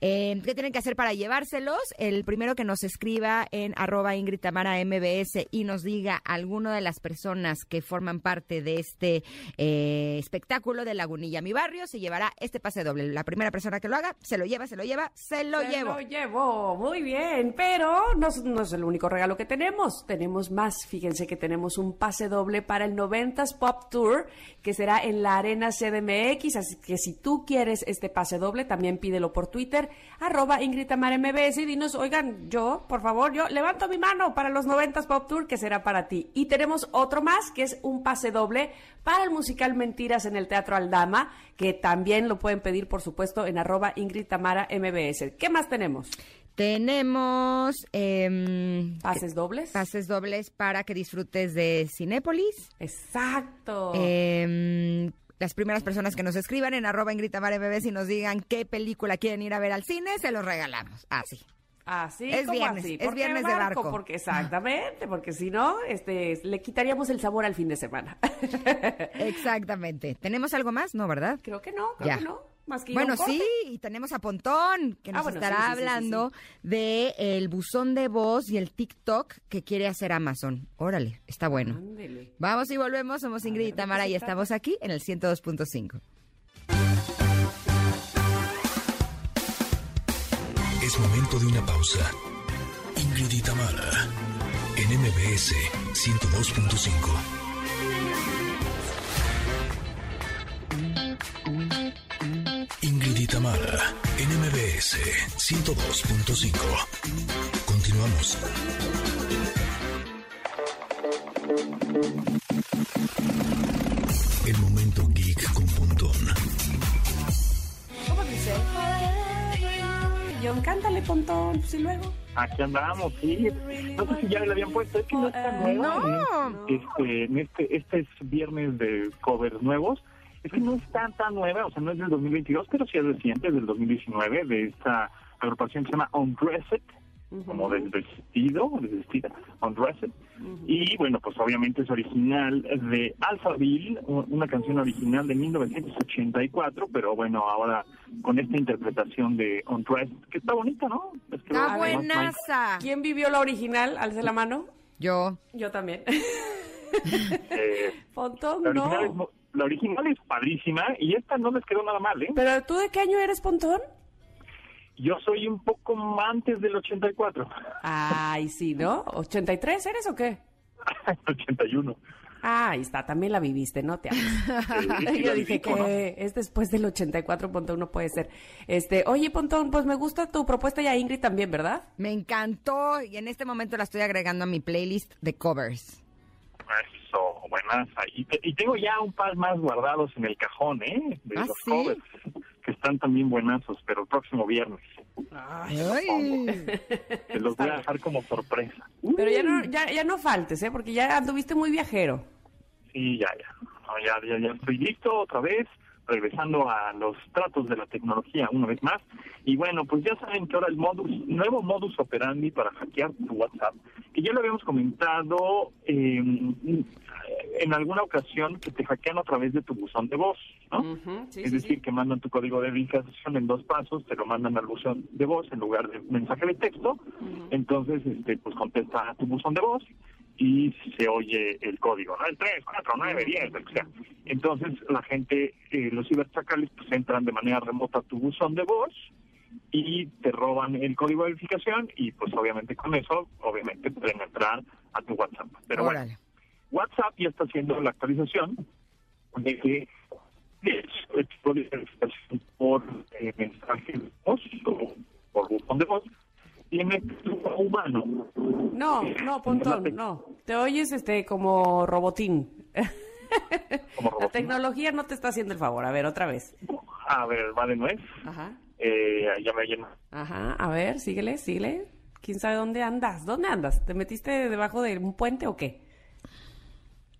Eh, ¿Qué tienen que hacer para llevárselos? El primero que nos escriba en arroba Ingrid Tamara MBS y nos diga alguno de las personas que forman parte de este eh, espectáculo de Lagunilla Mi Barrio se llevará este pase doble. La primera persona que lo haga, se lo lleva, se lo lleva, se lo Se llevo. Lo llevo, muy bien, pero no, es- no es el único regalo que tenemos. Tenemos más. Fíjense que tenemos un pase doble para el 90s Pop Tour, que será en la Arena CDMX. Así que si tú quieres este pase doble, también pídelo por Twitter, arroba Ingrid MBS y dinos, oigan, yo, por favor, yo levanto mi mano para los 90s Pop Tour, que será para ti. Y tenemos otro más, que es un pase doble para el musical Mentiras en el Teatro Aldama, que también lo pueden pedir, por supuesto, en arroba Ingrid Tamara MBS. ¿Qué más tenemos? Tenemos em, ¿Pases dobles? pases dobles para que disfrutes de Cinépolis. Exacto. Em, las primeras personas que nos escriban en arroba Tamara MBS y nos digan qué película quieren ir a ver al cine, se los regalamos. Así. Así, es ¿cómo viernes, así? es ¿Por qué viernes de barco. Porque exactamente, porque si no, este, le quitaríamos el sabor al fin de semana. Exactamente. ¿Tenemos algo más? No, ¿verdad? creo que no, creo Ya. que no. Más que Bueno, sí, y tenemos a Pontón, que Ah, nos bueno, estará sí, sí, sí, sí, hablando de el buzón de voz y el TikTok que quiere hacer Amazon. Órale, está bueno. Ándele. Vamos y volvemos, somos Ingrid y ver, ¿de qué Tamara y estamos aquí en el 102.5. Es momento de una pausa. Ingrid y Tamara, en MBS 102.5. Tamara, en MBS 102.5. Continuamos. El momento geek con Pontón. ¿Cómo dice? John, cántale, Pontón, pues y luego. Aquí andamos, sí. No sé si ya le habían puesto, es que no está nueva. No. Este, en este, este es viernes de covers nuevos. Es que no es tan, tan nueva, o sea, no es del 2022, pero sí es reciente, es del 2019, de esta agrupación que se llama Undressed, como del vestido, de vestida, Undressed. Y bueno, pues obviamente es original de Alphaville, una canción original de 1984, pero bueno, ahora con esta interpretación de Undressed, que está bonita, ¿no? Es que Está buenaza. ¿Quién vivió la original? Alce la mano. Yo. Yo también. eh, Pontón, la, original es, no. La original es padrísima y esta no les quedó nada mal, ¿eh? ¿Pero tú de qué año eres, Pontón? Yo soy un poco antes del 84, Ay, sí, ¿no? ¿83 eres o qué? 81. Ah, ahí está, también la viviste, no te hagas. Yo dije viví, ¿cómo que es después del 84, Pontón, no puede ser. Este, oye, Pontón, pues me gusta tu propuesta y a Ingrid también, ¿verdad? Me encantó y en este momento la estoy agregando a mi playlist de covers. Eso, buenas. Y, te- y tengo ya un par más guardados en el cajón, ¿eh? De ¿Ah, los sí? covers, que están también buenazos, pero el próximo viernes. Ay. Te los voy a dejar como sorpresa. Pero ya no, ya, ya no faltes, ¿eh? Porque ya anduviste muy viajero. Sí, ya, ya. No, ya, ya, ya estoy listo otra vez, regresando a los tratos de la tecnología una vez más. Y bueno, pues ya saben que ahora el modus, nuevo modus operandi para hackear tu WhatsApp, que ya lo habíamos comentado eh, en alguna ocasión, que te hackean a través de tu buzón de voz, ¿no? Sí, es sí, decir, sí. que mandan tu código de verificación en dos pasos, te lo mandan al buzón de voz en lugar de mensaje de texto. Entonces, este, pues contesta a tu buzón de voz y se oye el código, ¿no? El 3, 4, 9, 10, lo que sea. Entonces, la gente, eh, los ciberchacales, pues entran de manera remota a tu buzón de voz y te roban el código de verificación y pues obviamente con eso, obviamente pueden entrar a tu WhatsApp. Pero bueno. WhatsApp ya está haciendo la actualización de que por eh, mensaje de voz o por buzón de voz tiene truco humano. No, no, Pontón, no. Te oyes este como robotín. Como La robotín. tecnología no te está haciendo el favor. A ver, otra vez. A ver, va de nuez. Ajá. Eh, ya me llena. Ajá, a ver, síguele, síguele. ¿Quién sabe dónde andas? ¿Dónde andas? ¿Te metiste debajo de un puente o qué?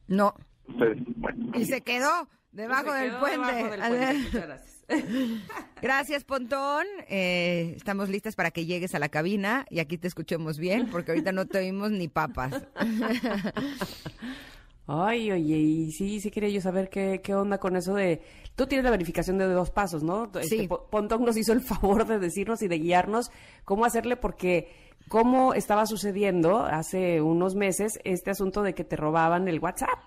No. Bueno. Y se quedó debajo del puente. debajo del puente. Muchas gracias. Gracias, Pontón. Eh, estamos listas para que llegues a la cabina y aquí te escuchemos bien, porque ahorita no te oímos ni papas. Ay, oye, y sí, sí quería yo saber qué, qué onda con eso de... Tú tienes la verificación de dos pasos, ¿no? Este, Sí. Po- Pontón nos hizo el favor de decirnos y de guiarnos cómo hacerle porque cómo estaba sucediendo hace unos meses este asunto de que te robaban el WhatsApp.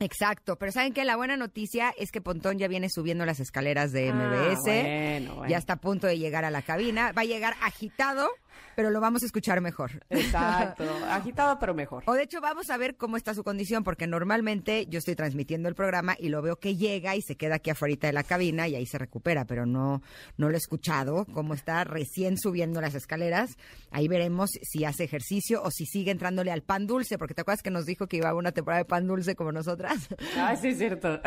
Exacto, pero ¿saben qué? La buena noticia es que Pontón ya viene subiendo las escaleras de Ah, MBS. bueno, bueno. Ya está a punto de llegar a la cabina. Va a llegar agitado, pero lo vamos a escuchar mejor. Exacto, agitado pero mejor. O de hecho vamos a ver cómo está su condición, porque normalmente yo estoy transmitiendo el programa y lo veo que llega y se queda aquí afuera de la cabina y ahí se recupera, pero no, no lo he escuchado, cómo está recién subiendo las escaleras. Ahí veremos si hace ejercicio o si sigue entrándole al pan dulce, porque te acuerdas que nos dijo que iba a una temporada de pan dulce como nosotras. Ay, sí es cierto.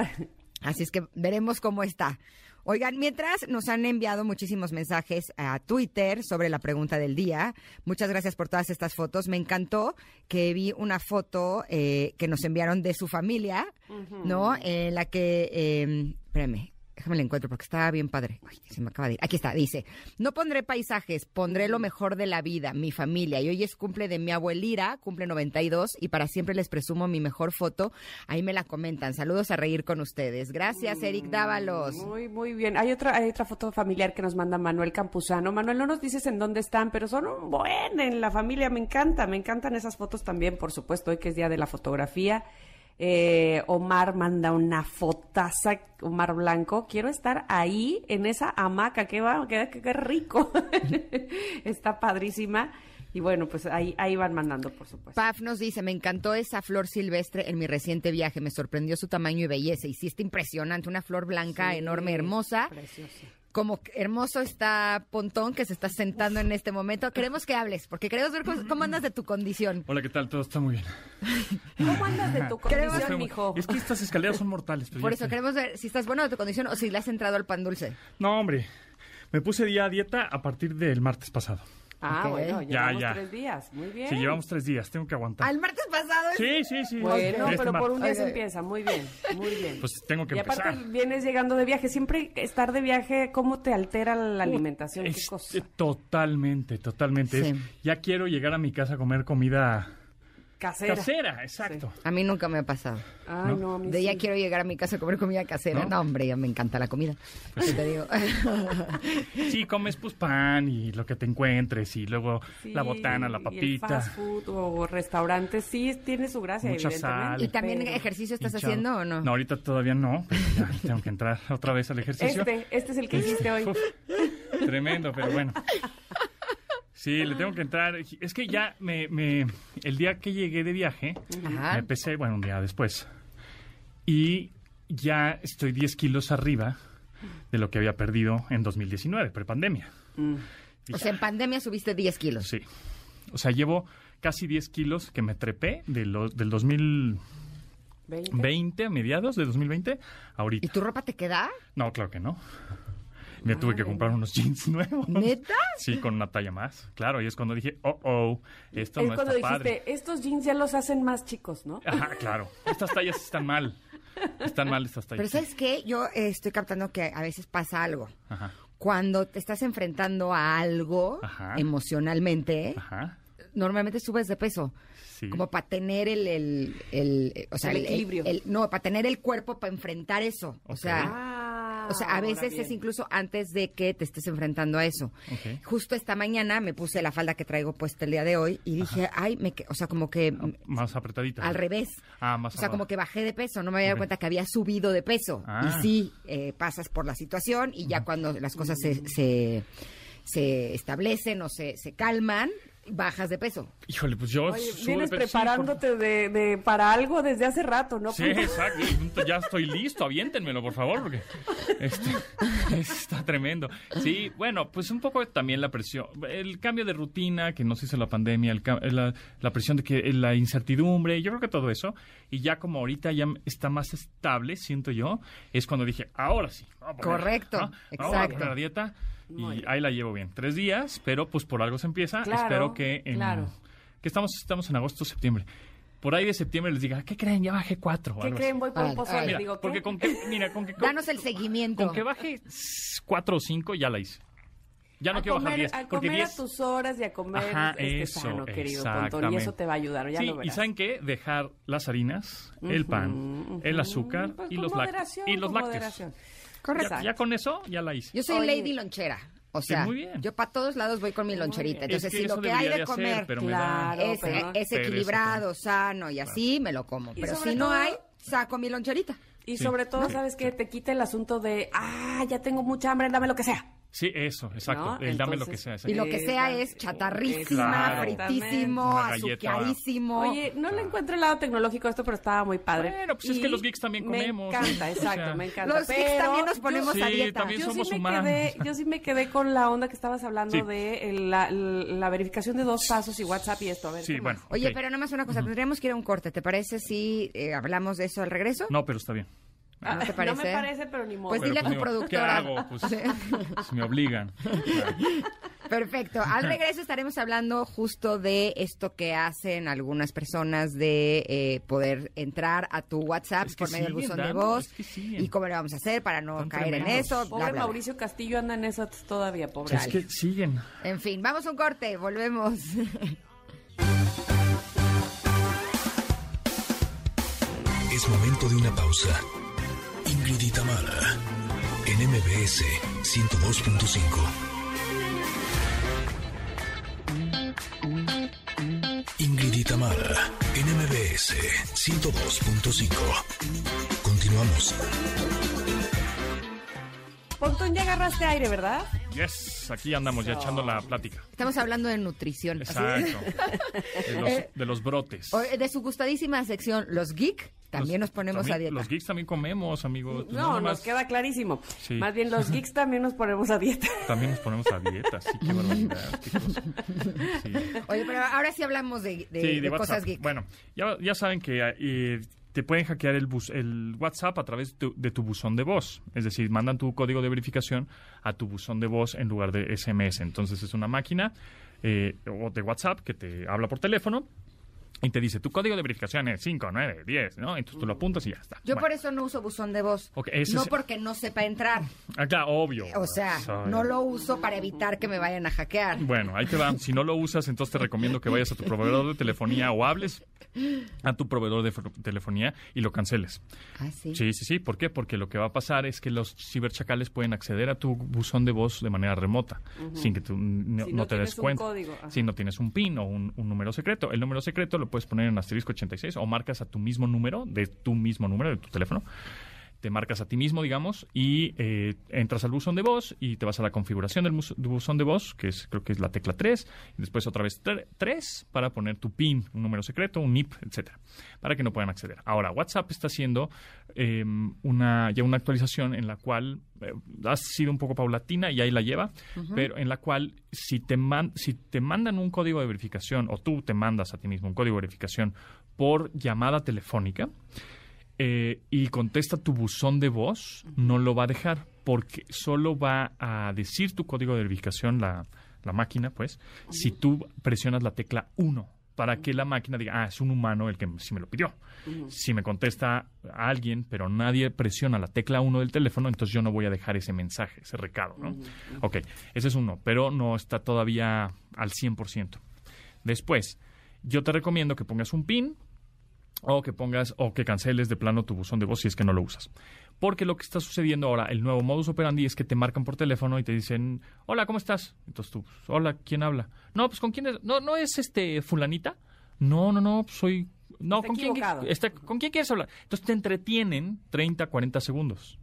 Así es que veremos cómo está. Oigan, mientras nos han enviado muchísimos mensajes a Twitter sobre la pregunta del día, muchas gracias por todas estas fotos. Me encantó que vi una foto eh, que nos enviaron de su familia, ¿no? En la que, eh, espérame, déjame la encuentro porque estaba bien padre. Se me acaba de ir. Aquí está, dice, no pondré paisajes, pondré lo mejor de la vida, mi familia. Y hoy es cumple de mi abuelira, cumple 92, y para siempre les presumo mi mejor foto. Ahí me la comentan. Saludos a reír con ustedes. Gracias, Eric Dávalos. Muy, muy bien. Hay otra, hay otra foto familiar que nos manda Manuel Campuzano. Manuel, no nos dices en dónde están, pero son un buen en la familia. Me encanta, me encantan esas fotos también, por supuesto, hoy que es Día de la Fotografía. Eh, Omar manda una fotaza, Omar Blanco. Quiero estar ahí en esa hamaca. Qué va, qué, qué- rico. Está padrísima. Y bueno, pues ahí, ahí van mandando, por supuesto. Paf nos dice, me encantó esa flor silvestre en mi reciente viaje, me sorprendió su tamaño y belleza. Está impresionante, una flor blanca, Sí, enorme, hermosa. Preciosa. Como hermoso está Pontón que se está sentando en este momento. Queremos que hables, porque queremos ver cómo, cómo andas de tu condición. Hola, ¿qué tal? Todo está muy bien. ¿Cómo andas de tu Queremos- condición, mijo? Es que estas escaleras son mortales. pero Por eso estoy- queremos ver si estás bueno de tu condición o si le has entrado al pan dulce. No, hombre. Me puse día a dieta a partir del martes pasado. Ah, bueno, Ya, llevamos ya. tres días. Muy bien. Sí, llevamos tres días. Tengo que aguantar. Al martes pasado. Sí, sí, sí. Bueno, Este pero por un día se empieza. Muy bien, muy bien. Pues tengo que y aparte empezar. vienes llegando de viaje. Siempre estar de viaje, ¿cómo te altera la alimentación? ¿Qué Es- cosa? totalmente, totalmente. Es- Sí. ya quiero llegar a mi casa a comer comida Casera. casera, exacto. A mí nunca me ha pasado. Ay, no, a mí De ya sí. quiero llegar a mi casa a comer comida casera. No, ¿No? hombre, ya me encanta la comida. Pues ¿Qué te digo? Sí, comes pues pan y lo que te encuentres y luego Sí, la botana, la y el papita. fast food o restaurantes, sí, tiene su gracia, Mucha evidentemente. sal. ¿Y también pero- ejercicio estás hinchado. haciendo o no? No, ahorita todavía no, pero ya tengo que entrar otra vez al ejercicio. Este, este es el que hiciste hoy. Uf, tremendo, pero bueno. Sí, le tengo que entrar. Es que ya me, me- el día que llegué de viaje, Ajá. me pesé, bueno, un día después, y ya estoy 10 kilos arriba de lo que había perdido en 2019, prepandemia. O sea, en pandemia subiste 10 kilos. Sí. O sea, llevo casi 10 kilos que me trepé de lo- del 2020 ¿Veinte? a mediados de 2020 ¿Y ahorita. tu ropa te queda? No, claro que no. Me tuve que comprar unos jeans nuevos. ¿Neta? Sí, con una talla más. Claro, y es cuando dije, oh, oh, esto Es no cuando está dijiste, padre. estos jeans ya los hacen más chicos, ¿no? Ajá, claro. Estas tallas están mal. Están mal estas tallas. Pero ¿sabes qué? Yo eh, estoy captando que a veces pasa algo. Ajá, Cuando te estás enfrentando a algo Ajá. emocionalmente, ajá. normalmente subes de peso. Sí. Como para tener el, el, el- eh, o sea, El equilibrio. el- no, para tener el cuerpo para enfrentar eso. O sea, Ah, o sea, a veces bien. es incluso antes de que te estés enfrentando a eso. Justo esta mañana me puse la falda que traigo puesta el día de hoy y dije, ay, me, o sea, como que mm, Más apretadita. al revés. Ah, más O sea, como que bajé de peso, no me había dado cuenta que había subido de peso. Ah. Y sí, eh, pasas por la situación y ya cuando las cosas se, se, se establecen o se, se calman, bajas de peso. Híjole, pues yo Oye, vienes de peso, sí, preparándote de, de- para algo desde hace rato, ¿no? Sí, exacto. Ya estoy listo. Aviéntenmelo, por favor, porque este, está tremendo. Sí, bueno, pues un poco también la presión. El cambio de rutina que nos hizo la pandemia, el ca- la, la presión de que la incertidumbre, yo creo que todo eso. Y ya como ahorita ya está más estable, siento yo, es cuando dije, ahora sí. vamos a poner- Correcto, ¿no? Vamos a exacto. poner la dieta. Muy Y bien. ahí la llevo bien. Tres días, pero pues por algo se empieza. Claro, Espero que en, claro. que estamos, estamos en agosto, septiembre. Por ahí de septiembre les diga, ¿qué creen? Ya bajé cuatro. ¿Qué creen? así. Voy por Ay, un pozole. ay. Mira, Digo, ¿qué? porque con que, mira, con que, con, Danos el seguimiento. con que baje cuatro o cinco, ya la hice. Ya no a quiero comer, bajar diez. a porque comer diez... a tus horas y a comer Ajá, este eso, sano, querido Pontón, y exactamente. eso te va a ayudar, ya sí, lo y. ¿saben qué? Dejar las harinas, el pan, el azúcar Pues y, los y los lácteos. Correcto. Ya, ya con eso, ya la hice. Yo soy Oye. Lady Lonchera. O Sí, sea, muy bien. yo para todos lados voy con mi loncherita. Entonces, Es que si lo que hay de hacer, comer pero Claro, es, pero- es pereza equilibrado, sano y así, me lo como. Pero si no todo- hay, saco mi loncherita. Y Sí. sobre todo, Sí. ¿sabes qué? Te quita el asunto de, ah, ya tengo mucha hambre, dame lo que sea. Sí, eso, exacto. ¿no? El dame lo que Entonces, sea. Y lo que sea es chatarrísima, Claro. fritísimo, azucarísimo. Oye, no le encuentro el lado tecnológico a esto, pero estaba muy padre. Bueno, pues es que Y los geeks también comemos, Me encanta, ¿no? exacto, O sea, me encanta. Los geeks pero también nos yo- ponemos Sí, a dieta. también Yo sí, somos me humanos. quedé, yo sí me quedé con la onda que estabas hablando Sí. de la, la verificación de dos pasos y WhatsApp y esto. A ver, Sí, bueno. Oye, pero nada más una cosa, tendríamos que ir a un corte. ¿Te parece si eh, hablamos de eso al regreso? No, pero está bien. Ah, ¿No te No parece? me parece, pero ni modo. Pues dile a tu digo, productora. ¿Qué hago? Pues, pues me obligan. Perfecto. Al regreso estaremos hablando justo de esto que hacen algunas personas de eh, poder entrar a tu WhatsApp Es que por medio del buzón de voz es que siguen. y cómo le vamos a hacer para no Están caer en eso. bla, Pobre bla, bla. Mauricio Castillo anda en eso todavía, pobre. Es que siguen. En fin, vamos a un corte, volvemos. Es momento de una pausa. Ingrid y Tamara, en MBS 102.5. Ingrid y Tamara, en MBS 102.5. Continuamos. Pontón, ya agarraste aire, ¿verdad? Yes, aquí andamos ya echando la plática. Estamos hablando de nutrición. Exacto. De los, de los brotes. O- De su gustadísima sección, los geek, también Los- nos ponemos también- a dieta. Los geeks también comemos, amigos. Pues No, nos queda clarísimo. Sí. Más bien los geeks también nos ponemos a dieta. También nos ponemos a dieta, sí, qué barbaridad. qué cosa. Sí. Oye, pero ahora sí hablamos de, de- Sí, de WhatsApp. cosas geek. Bueno, ya, ya saben que eh, te pueden hackear el, bus, el WhatsApp a través de tu, de tu buzón de voz. Es decir, mandan tu código de verificación a tu buzón de voz en lugar de SMS. Entonces es una máquina eh, o de WhatsApp que te habla por teléfono y te dice, tu código de verificación es 5, 9, 10, ¿no? Entonces tú lo apuntas y ya está. Yo Bueno. por eso no uso buzón de voz. No es- porque no sepa entrar. Ah, claro, obvio. O sea, no lo uso para evitar que me vayan a hackear. Bueno, ahí te va. Si no lo usas, entonces te recomiendo que vayas a tu proveedor de telefonía o hables a tu proveedor de fo- telefonía y lo canceles. Ah, sí. Sí, sí, sí. ¿Por qué? Porque lo que va a pasar es que los ciberchacales pueden acceder a tu buzón de voz de manera remota, sin que tú no, Si no no te des cuenta. Si no tienes un PIN o un, un número secreto. El número secreto lo puedes poner en asterisco 86 o marcas a tu mismo número, de tu mismo número, de tu teléfono. Te marcas a ti mismo, digamos, y eh, entras al buzón de voz y te vas a la configuración del, buzón de voz, que es creo que es la tecla 3, y después otra vez 3 para poner tu PIN, un número secreto, un NIP, etcétera, para que no puedan acceder. Ahora, WhatsApp está haciendo eh, una, ya una actualización en la cual eh, ha sido un poco paulatina y ahí la lleva, pero en la cual si te, man- si te mandan un código de verificación o tú te mandas a ti mismo un código de verificación por llamada telefónica, eh, y contesta tu buzón de voz, no lo va a dejar porque solo va a decir tu código de verificación, la, la máquina, pues, si tú presionas la tecla 1 para que la máquina diga, ah, es un humano el que sí me lo pidió. Si me contesta a alguien, pero nadie presiona la tecla 1 del teléfono, entonces yo no voy a dejar ese mensaje, ese recado, ¿no? Ok, ese es uno, pero no está todavía al 100%. Después, yo te recomiendo que pongas un PIN, o que pongas o que canceles de plano tu buzón de voz si es que no lo usas. Porque lo que está sucediendo ahora, el nuevo modus operandi es que te marcan por teléfono y te dicen, hola, ¿cómo estás? Entonces tú, hola, ¿quién habla? No, pues ¿con quién es? No, no es este fulanita. No, no, no, pues, soy... No, Está ¿con quién, está- ¿con quién quieres hablar? Entonces te entretienen 30, 40 segundos.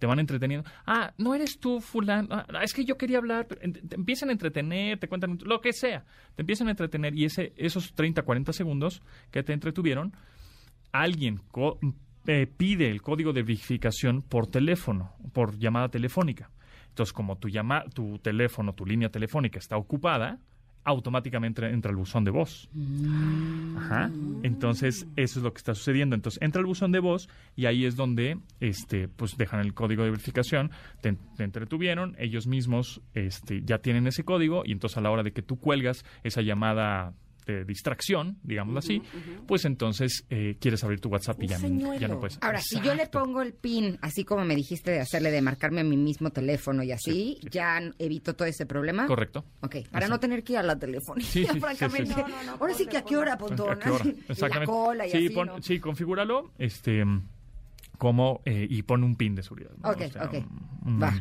Te van entreteniendo. Ah, no eres tú, fulano. Ah, es que yo quería hablar. Te, te empiezan a entretener, te cuentan lo que sea. Te empiezan a entretener y ese, esos 30, 40 segundos que te entretuvieron, alguien eh, pide el código de verificación por teléfono, por llamada telefónica. Entonces, como tu, llama, tu teléfono, tu línea telefónica está ocupada, automáticamente entra el buzón de voz. Ajá. Entonces, eso es lo que está sucediendo. Entonces, entra el buzón de voz y ahí es donde este, pues dejan el código de verificación, te, te entretuvieron, ellos mismos este, ya tienen ese código y entonces a la hora de que tú cuelgas esa llamada de distracción, digámoslo así, pues entonces eh, quieres abrir tu WhatsApp y ya, no- ya no puedes. Ahora, si yo le pongo el pin, así como me dijiste de hacerle de marcarme a mi mismo teléfono y así, Sí, sí. ya evito todo ese problema. Correcto. Ok, para no tener que ir a la telefonía, Sí, sí, sí, francamente. sí, sí. No, no, no, Ahora sí que a qué hora, ¿A Pontón. qué hora? Y la Exactamente. cola y sí, así, pon- ¿no? sí, configúralo este, como, eh, y pon un pin de seguridad. ¿no? Ok, ok. un- Va.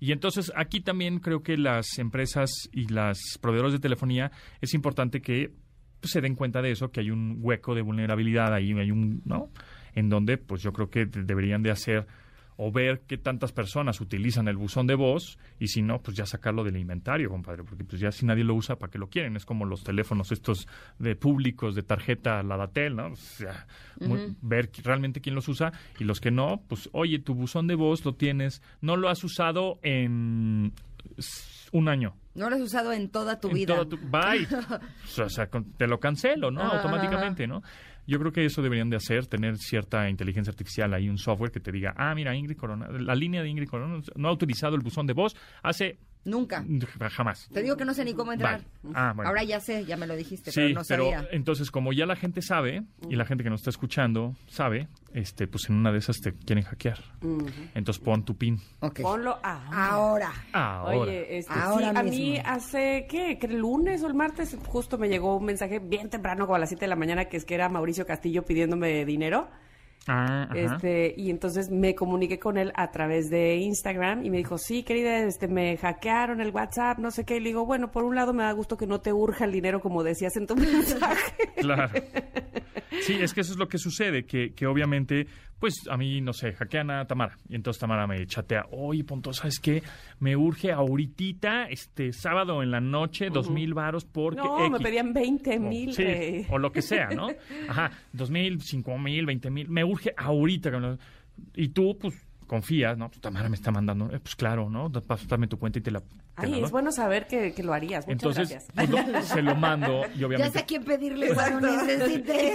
Y entonces aquí también creo que las empresas y las proveedores de telefonía es importante que pues, se den cuenta de eso, que hay un hueco de vulnerabilidad ahí, hay un, ¿no? En donde pues yo creo que de- deberían de hacer o ver qué tantas personas utilizan el buzón de voz y si no, pues ya sacarlo del inventario, compadre, porque pues ya si nadie lo usa, ¿para qué lo quieren? Es como los teléfonos estos de públicos de tarjeta Ladatel, ¿no? O sea, muy- ver realmente quién los usa y los que no, pues oye, tu buzón de voz lo tienes, no lo has usado en un año. No lo has usado en toda tu En vida. tu- bye. o sea, te lo cancelo, ¿no? Ajá, Automáticamente, ¿no? Yo creo que eso deberían de hacer, tener cierta inteligencia artificial ahí, un software que te diga, ah, mira, Ingrid Corona, la línea de Ingrid Corona no ha utilizado el buzón de voz hace Nunca. jamás. Te digo que no sé ni cómo entrar. Vale. Ah, bueno. Ahora ya sé, ya me lo dijiste, Sí, pero no sabía. entonces como ya la gente sabe y la gente que nos está escuchando sabe, este, pues en una de esas te quieren hackear. Entonces pon tu pin. Ponlo ahora. Ahora. Ahora. Oye, este, Ahora sí, a mí hace, ¿qué? Que el lunes o el martes justo me llegó un mensaje bien temprano, como a las 7 de la mañana, que es que era Mauricio Castillo pidiéndome dinero. Ah. Este, y entonces me comuniqué con él a través de Instagram y me dijo, sí, querida, este, me hackearon el WhatsApp, no sé qué. Y le digo, bueno, por un lado me da gusto que no te urja el dinero como decías en tu mensaje. Claro. Sí, es que eso es lo que sucede, que, que obviamente, pues a mí, no sé, hackean a Tamara. Y entonces Tamara me chatea, oye, Ponto, ¿sabes qué? Me urge ahorita, este sábado en la noche, dos mil varos porque no, me X". pedían 20 O- mil. sí, rey. o lo que sea, ¿no? Ajá, dos mil, cinco mil, veinte mil. Me urge ahorita. Y tú, pues, confías, ¿no? Pues Tamara me está mandando. Eh, pues claro, ¿no? Pásame tu cuenta y te la... te Ay, la es bueno saber que, que lo harías. Muchas Entonces, gracias. pues, se lo mando y Ya obviamente... sé a quién pedirle cuando necesite.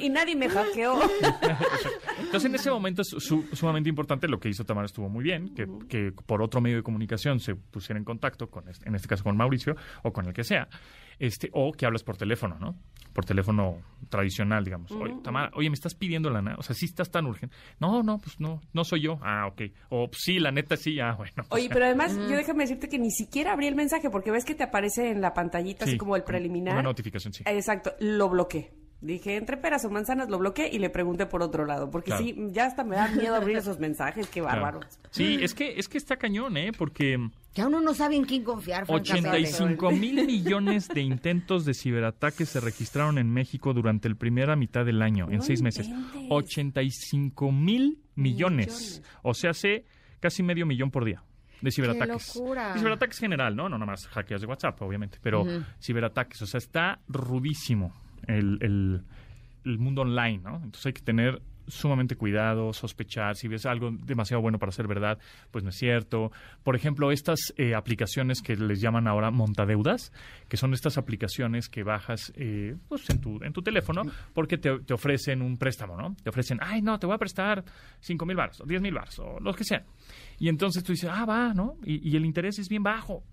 Y nadie me hackeó. Entonces, en ese momento es su- sumamente importante. Lo que hizo Tamara estuvo muy bien, que, que por otro medio de comunicación se pusiera en contacto, con este- en este caso con Mauricio o con el que sea, este o que hablas por teléfono, ¿no? Por teléfono tradicional, digamos. Oye, Tamara, oye, me estás pidiendo lana, o sea, sí estás tan urgente. No, no, pues no, no soy yo. Ah, ok. O pues, sí, la neta sí, ah, bueno. o Oye, sea, pero además, yo déjame decirte que ni siquiera abrí el mensaje porque ves que te aparece en la pantallita sí, así como el Una preliminar. notificación, sí. Exacto, lo bloqueé. Dije, entre peras o manzanas lo bloqueé y le pregunté por otro lado. Porque Claro. sí, ya hasta me da miedo abrir esos mensajes, qué Claro. bárbaro. Sí, es que, es que está cañón, ¿eh? Porque Ya uno no sabe en quién confiar, francamente. 85 mil millones de intentos de ciberataques se registraron en México durante la primera mitad del año, en seis meses. inventes. 85 mil Millones. O sea, hace casi medio millón por día de ciberataques. ¡Qué locura! Y ciberataques general, ¿no? No nada más hackeos de WhatsApp, obviamente, pero ciberataques. O sea, está rudísimo el, el, el mundo online, ¿no? Entonces hay que tener sumamente cuidado, sospechar, si ves algo demasiado bueno para ser verdad, pues no es cierto. Por ejemplo, estas eh, aplicaciones que les llaman ahora montadeudas, que son estas aplicaciones que bajas eh, pues en, tu, en tu teléfono porque te, te ofrecen un préstamo, ¿no? Te ofrecen, ay, no, te voy a prestar cinco mil baros, o diez mil baros, o los que sean. Y entonces tú dices, ah, va, ¿no? Y, y el interés es bien bajo.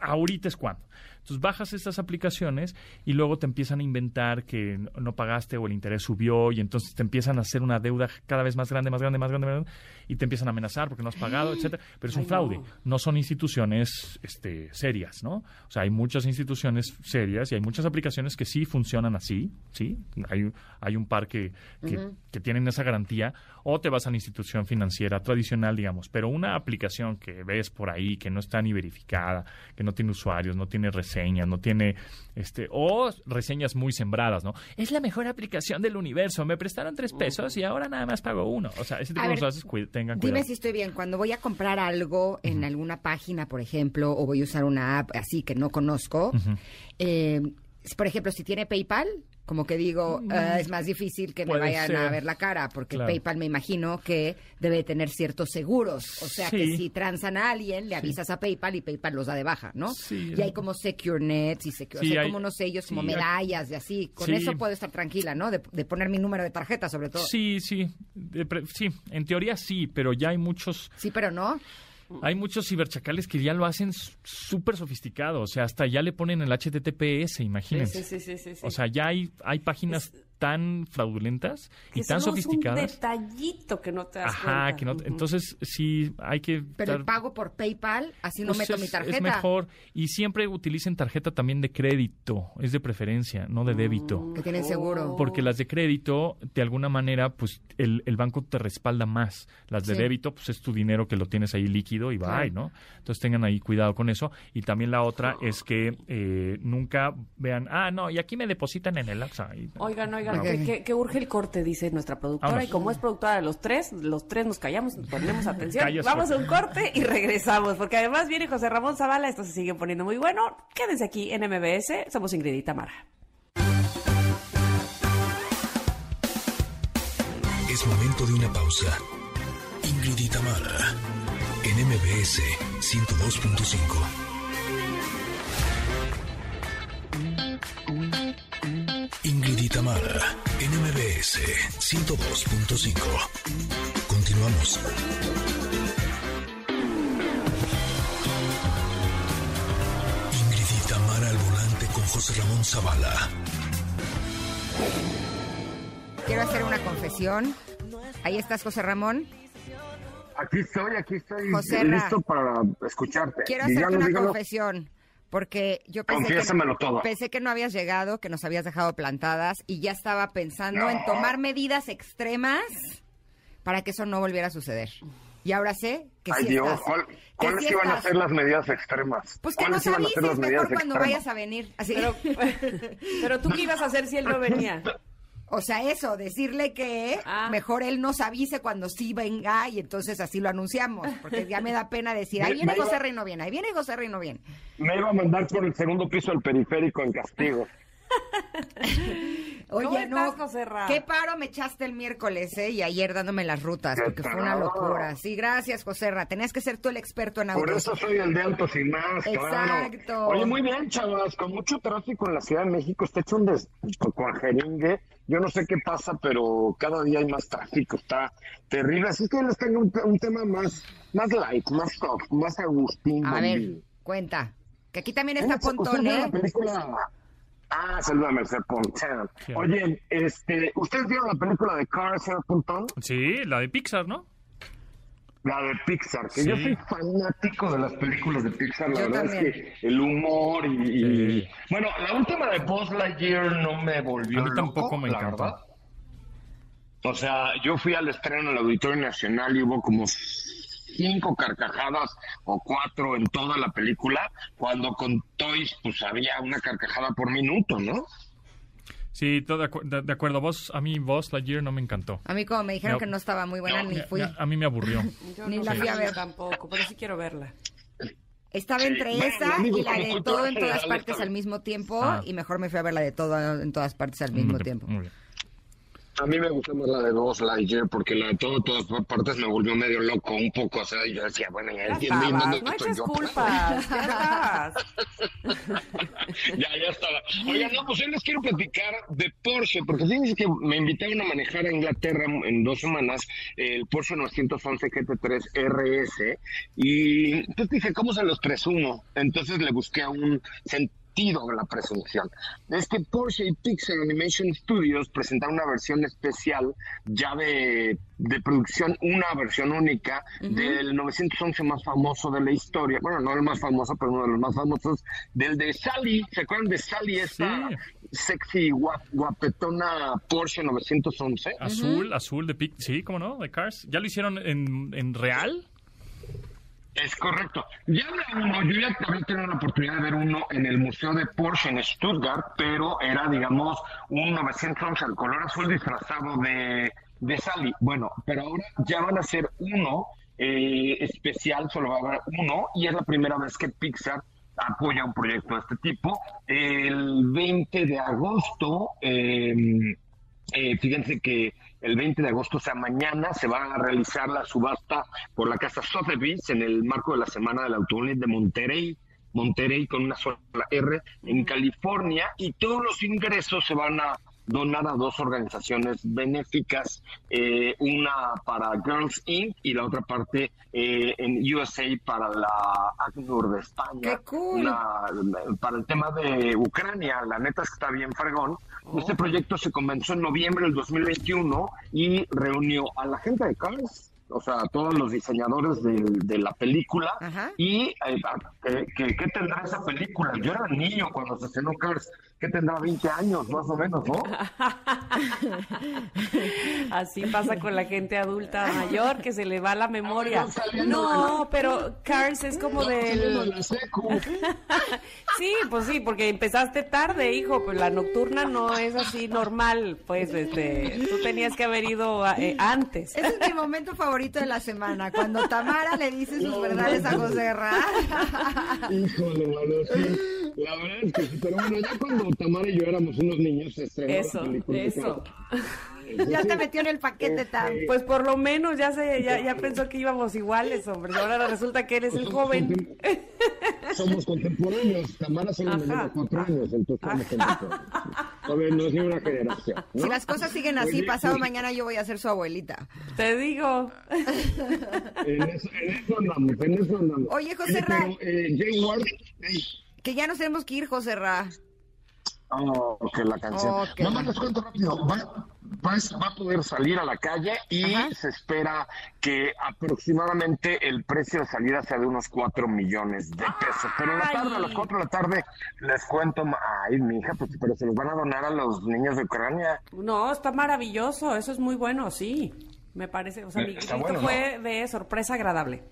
Ahorita es cuando. Entonces bajas estas aplicaciones y luego te empiezan a inventar que no- pagaste o el interés subió y entonces te empiezan a hacer una deuda cada vez más grande, más grande, más grande, más grande, y te empiezan a amenazar porque no has pagado, etcétera. Pero es un Ay, fraude. no. No son instituciones este, serias, ¿no? O sea, hay muchas instituciones serias y hay muchas aplicaciones que sí funcionan así, ¿sí? Hay, hay un par que, que, que tienen esa garantía o te vas a la institución financiera tradicional, digamos. Pero una aplicación que ves por ahí que no está ni verificada, que no tiene usuarios, no tiene reseñas, no tiene, este, o reseñas muy sembradas, ¿no? Es la mejor aplicación del universo. Me prestaron tres pesos y ahora nada más pago uno. O sea, ese tipo A de ver, cosas tengan cuidado. Dime si estoy bien. Cuando voy a comprar algo en alguna página, por ejemplo, o voy a usar una app así que no conozco, eh, por ejemplo, si tiene PayPal, como que digo, ah, es más difícil que me vayan ser. a ver la cara, porque Claro. PayPal me imagino que debe tener ciertos seguros. O sea, que si transan a alguien, le avisas a PayPal y PayPal los da de baja, ¿no? Sí. Y hay como SecureNet y Secure, o sea, hay- como unos sellos, como medallas y así. Con eso puedo estar tranquila, ¿no? De, de poner mi número de tarjeta, sobre todo. Sí, sí, de sí, en teoría sí, pero ya hay muchos, Sí, pero no. Hay muchos ciberchacales que ya lo hacen súper sofisticado, o sea, hasta ya le ponen el HTTPS, imagínense. Sí, sí, sí, sí, sí. O sea, ya hay, hay páginas tan fraudulentas y Que tan solo es sofisticadas. un detallito que no te das Ajá, cuenta. que no, entonces sí hay que Pero estar- pago por PayPal, así no pues meto es, mi es tarjeta. mejor y siempre utilicen tarjeta también de crédito, es de preferencia, no de débito. Que tienen seguro. Porque las de crédito, de alguna manera, pues el, el banco te respalda más. Las de Sí. débito, pues es tu dinero que lo tienes ahí líquido y bye, ¿no? Entonces tengan ahí cuidado con eso. Y también la otra es que eh, nunca vean, ah, no, y aquí me depositan en el AXA. Oigan, oigan, Que, que- que urge el corte, dice nuestra productora. Vámonos. Y como es productora de los tres, los tres nos callamos, ponemos atención. Vamos a un corte y regresamos. Porque además viene José Ramón Zavala, esto se sigue poniendo muy bueno. Quédense aquí en MBS. Somos Ingrid y Tamara. Es momento de una pausa. Ingrid y Tamara, en MBS 102.5. y Tamara, en MBS 102.5. Continuamos. Ingrid y Tamara al volante con José Ramón Zavala. Quiero hacer una confesión. Ahí estás, José Ramón. Aquí estoy, aquí estoy José listo para escucharte. Quiero hacerte Dígalo, una dígalo. confesión. Porque yo pensé que, Confiésamelo todo. pensé que no habías llegado, que nos habías dejado plantadas y ya estaba pensando en tomar medidas extremas para que eso no volviera a suceder. Y ahora sé que Ay sí Dios, estás. ¿cuál- que ¿cuáles sí iban a ser las medidas extremas? Pues que nos ¿Cuáles iban a avises ser las medidas mejor cuando extremas? vayas a venir. Así. Pero, pero tú qué ibas a hacer si él no venía. O sea, eso, decirle que Ah. mejor él nos avise cuando sí venga y entonces así lo anunciamos. Porque ya me da pena decir, ahí viene José Reino bien, ahí viene José Reino bien. Me iba a mandar por el segundo piso del periférico en castigo. Oye, ¿Cómo no, estás, José Ra? qué paro me echaste el miércoles, ¿eh? Y ayer dándome las rutas, ¿Qué porque fue una locura. Sí, gracias, José Ra. Tenías que ser tú el experto en Por autos. eso soy el de autos y más, Exacto. claro. Oye, muy bien, chavas, con mucho tráfico en la Ciudad de México, está hecho un des... con jeringue. Yo no sé qué pasa, pero cada día hay más tráfico, está terrible. Así que les tengo un, un tema más, más light, más soft, más Agustín. A ver, cuenta. Que aquí también ¿Eh? está ¿Usted Pontón, ¿eh? la película? Ah, saluda a Merced Pontón. Oye, este, ¿ustedes vieron la película de Cars, señor Pontón? Sí, la de Pixar, ¿no? La de Pixar, que Sí. yo soy fanático de las películas de Pixar, la Yo verdad también. es que el humor y, y- Sí. Bueno, la última de Buzz Lightyear no me volvió A mí loco, tampoco me verdad. O sea, yo fui al estreno en el Auditorio Nacional y hubo como cinco carcajadas o cuatro en toda la película, cuando con Toys pues había una carcajada por minuto, ¿no? Sí, todo de, acu- de- de acuerdo. Vos, a mí, vos, Lightyear no me encantó. A mí como me dijeron No. que no estaba muy buena, ni fui. me- a mí me aburrió. Yo Ni no la fui a ver. tampoco, pero sí quiero verla. Estaba Sí, entre esa y la de todo en todas partes al mismo tiempo Ah. y mejor me fui a ver la de todo en todas partes al mismo tiempo. bien. A mí me gustó más la de Buzz Lightyear porque la de todo, todas partes me volvió medio loco un poco. O sea, yo decía, bueno, ya entiendo no estoy eches yo. culpas, ya ya, ya estaba. Oigan, no, pues hoy les quiero platicar de Porsche, porque fíjense que me invitaron a manejar a Inglaterra en dos semanas el Porsche 911 GT3 RS y pues dije, ¿cómo se los presumo? Entonces le busqué un sentido de la presunción. Es que Porsche y Pixar Animation Studios presentaron una versión especial ya de, de producción, una versión única del 911 más famoso de la historia. Bueno, no el más famoso, pero uno de los más famosos, del de Sally. ¿Se acuerdan de Sally, esta Sí. sexy, guap- guapetona Porsche 911? Azul, azul de Pic. Sí, ¿cómo no? De Cars. ¿Ya lo hicieron en, en real? Es correcto. Ya uno, yo ya había tenido la oportunidad de ver uno en el Museo de Porsche en Stuttgart, pero era, digamos, un 911 al color azul disfrazado de, de Sally. Bueno, pero ahora ya van a hacer uno eh, especial, solo va a haber uno, y es la primera vez que Pixar apoya un proyecto de este tipo. El 20 de agosto, eh, eh, fíjense que el 20 de agosto, o sea, mañana se va a realizar la subasta por la casa Sotheby's en el marco de la Semana del Automóvil de Monterrey, Monterrey con una sola R, en California, y todos los ingresos se van a donar a dos organizaciones benéficas, eh, una para Girls Inc. y la otra parte eh, en USA para la ACNUR de España. ¡Qué cool! Una- para el tema de Ucrania, la neta es que está bien fregón. Este proyecto se comenzó en noviembre del 2021 y reunió a la gente de Cars, o sea, a todos los diseñadores del- de, la película. Ajá. Y eh, ¿qué, qué, qué tendrá esa película? Yo era niño cuando se estrenó Cars. ¿Qué tendrá 20 años, más o menos, no? Así pasa con la gente adulta mayor que se le va la memoria. No, la- pero Cars es como del... la secu. Sí, pues sí, porque empezaste tarde, hijo, pues la nocturna no es así normal, pues este, tú tenías que haber ido a- eh, antes. Ese es mi momento favorito de la semana, cuando Tamara le dice sus verdades a José Ra. Híjole. La verdad es que sí, pero bueno, ya cuando Tamara y yo éramos unos niños, se estrenó la Eso, película. eso. Ya te metió en el paquete, Tam. Pues por lo menos ya se, ya, ya pensó que íbamos iguales, hombre. Ahora resulta que eres el joven. Somos contemporáneos. Tamara solo me lleva cuatro años, entonces somos contemporáneos. No es ni una generación. ¿no? Si las cosas siguen así, Oye, pasado mañana yo voy a ser su abuelita. Te digo. En eso, en eso andamos, en eso andamos. Oye, José Ra. eh, Jane Ward, ey, Que ya nos tenemos que ir, José Ra. Oh, que la canción. Qué Nada más les cuento rápido. Va, va, va a poder salir a la calle y Ajá. se espera que aproximadamente el precio de salida sea de unos 4 millones de pesos. Pero en la tarde, a las 4 de la tarde, les cuento. Ay, mi hija, pues, pero se los van a donar a los niños de Ucrania. No, está maravilloso, eso es muy bueno, sí. Me parece, o sea, mi Está grito bueno, fue de sorpresa agradable.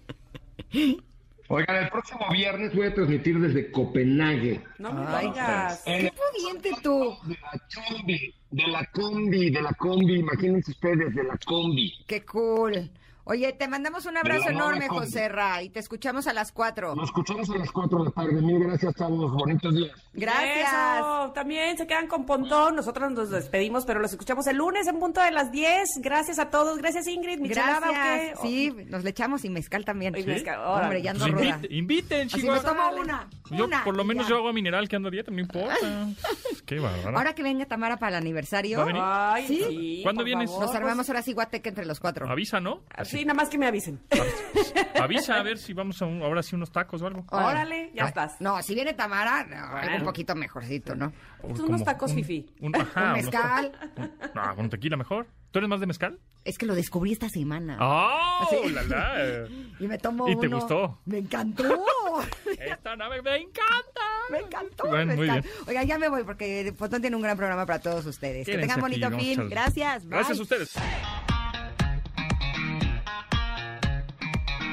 Oigan, el próximo viernes voy a transmitir desde Copenhague. No me Ay, digas. Qué pudiente tú. De la combi, de la combi, de la combi. Imagínense ustedes, de la combi. Qué cool. Oye, te mandamos un abrazo enorme. José Ra, y te escuchamos a las 4. Nos escuchamos a las 4 de la tarde. Mil gracias, chavos. Bonitos días. Gracias. Eso, también se quedan con Pontón. Nosotros nos despedimos, pero los escuchamos el lunes en punto de las 10. Gracias a todos. Gracias, Ingrid. Michelada, ¿o Gracias. qué? Sí, nos le echamos y mezcal también. Y mezcal. Hombre, ya ando Pues ruda. invite- inviten, Así chicos. me tomo una. Yo, una, por lo menos, ya. yo agua mineral que ando a dieta, no importa. Qué bárbaro. Ahora que venga Tamara para el aniversario, ¿Va a venir? Ay, ¿Sí? sí. ¿Cuándo vienes? favor, nos armamos ahora sí guateque entre los cuatro. Avisa, ¿no? pues, Sí, nada más que me avisen. Avisa a ver si vamos a un- ahora sí unos tacos o algo. Órale, ya Ay, estás. No, si viene Tamara, no, algo un poquito mejorcito, ¿no? Unos como tacos un- fifí. Un, ajá, Un unos mezcal. no, con tequila mejor. ¿Tú eres más de mezcal? Es que lo descubrí esta semana. ¡Oh! La, la! Y me tomo ¿Y te gustó? Me encantó. Esta nave me encanta. Me encantó. Bueno, me muy encantó. bien. Oiga, ya me voy porque Fotón tiene un gran programa para todos ustedes. que Quédense tengan aquí, bonito vamos a fin. Gracias. Bye. Gracias a ustedes.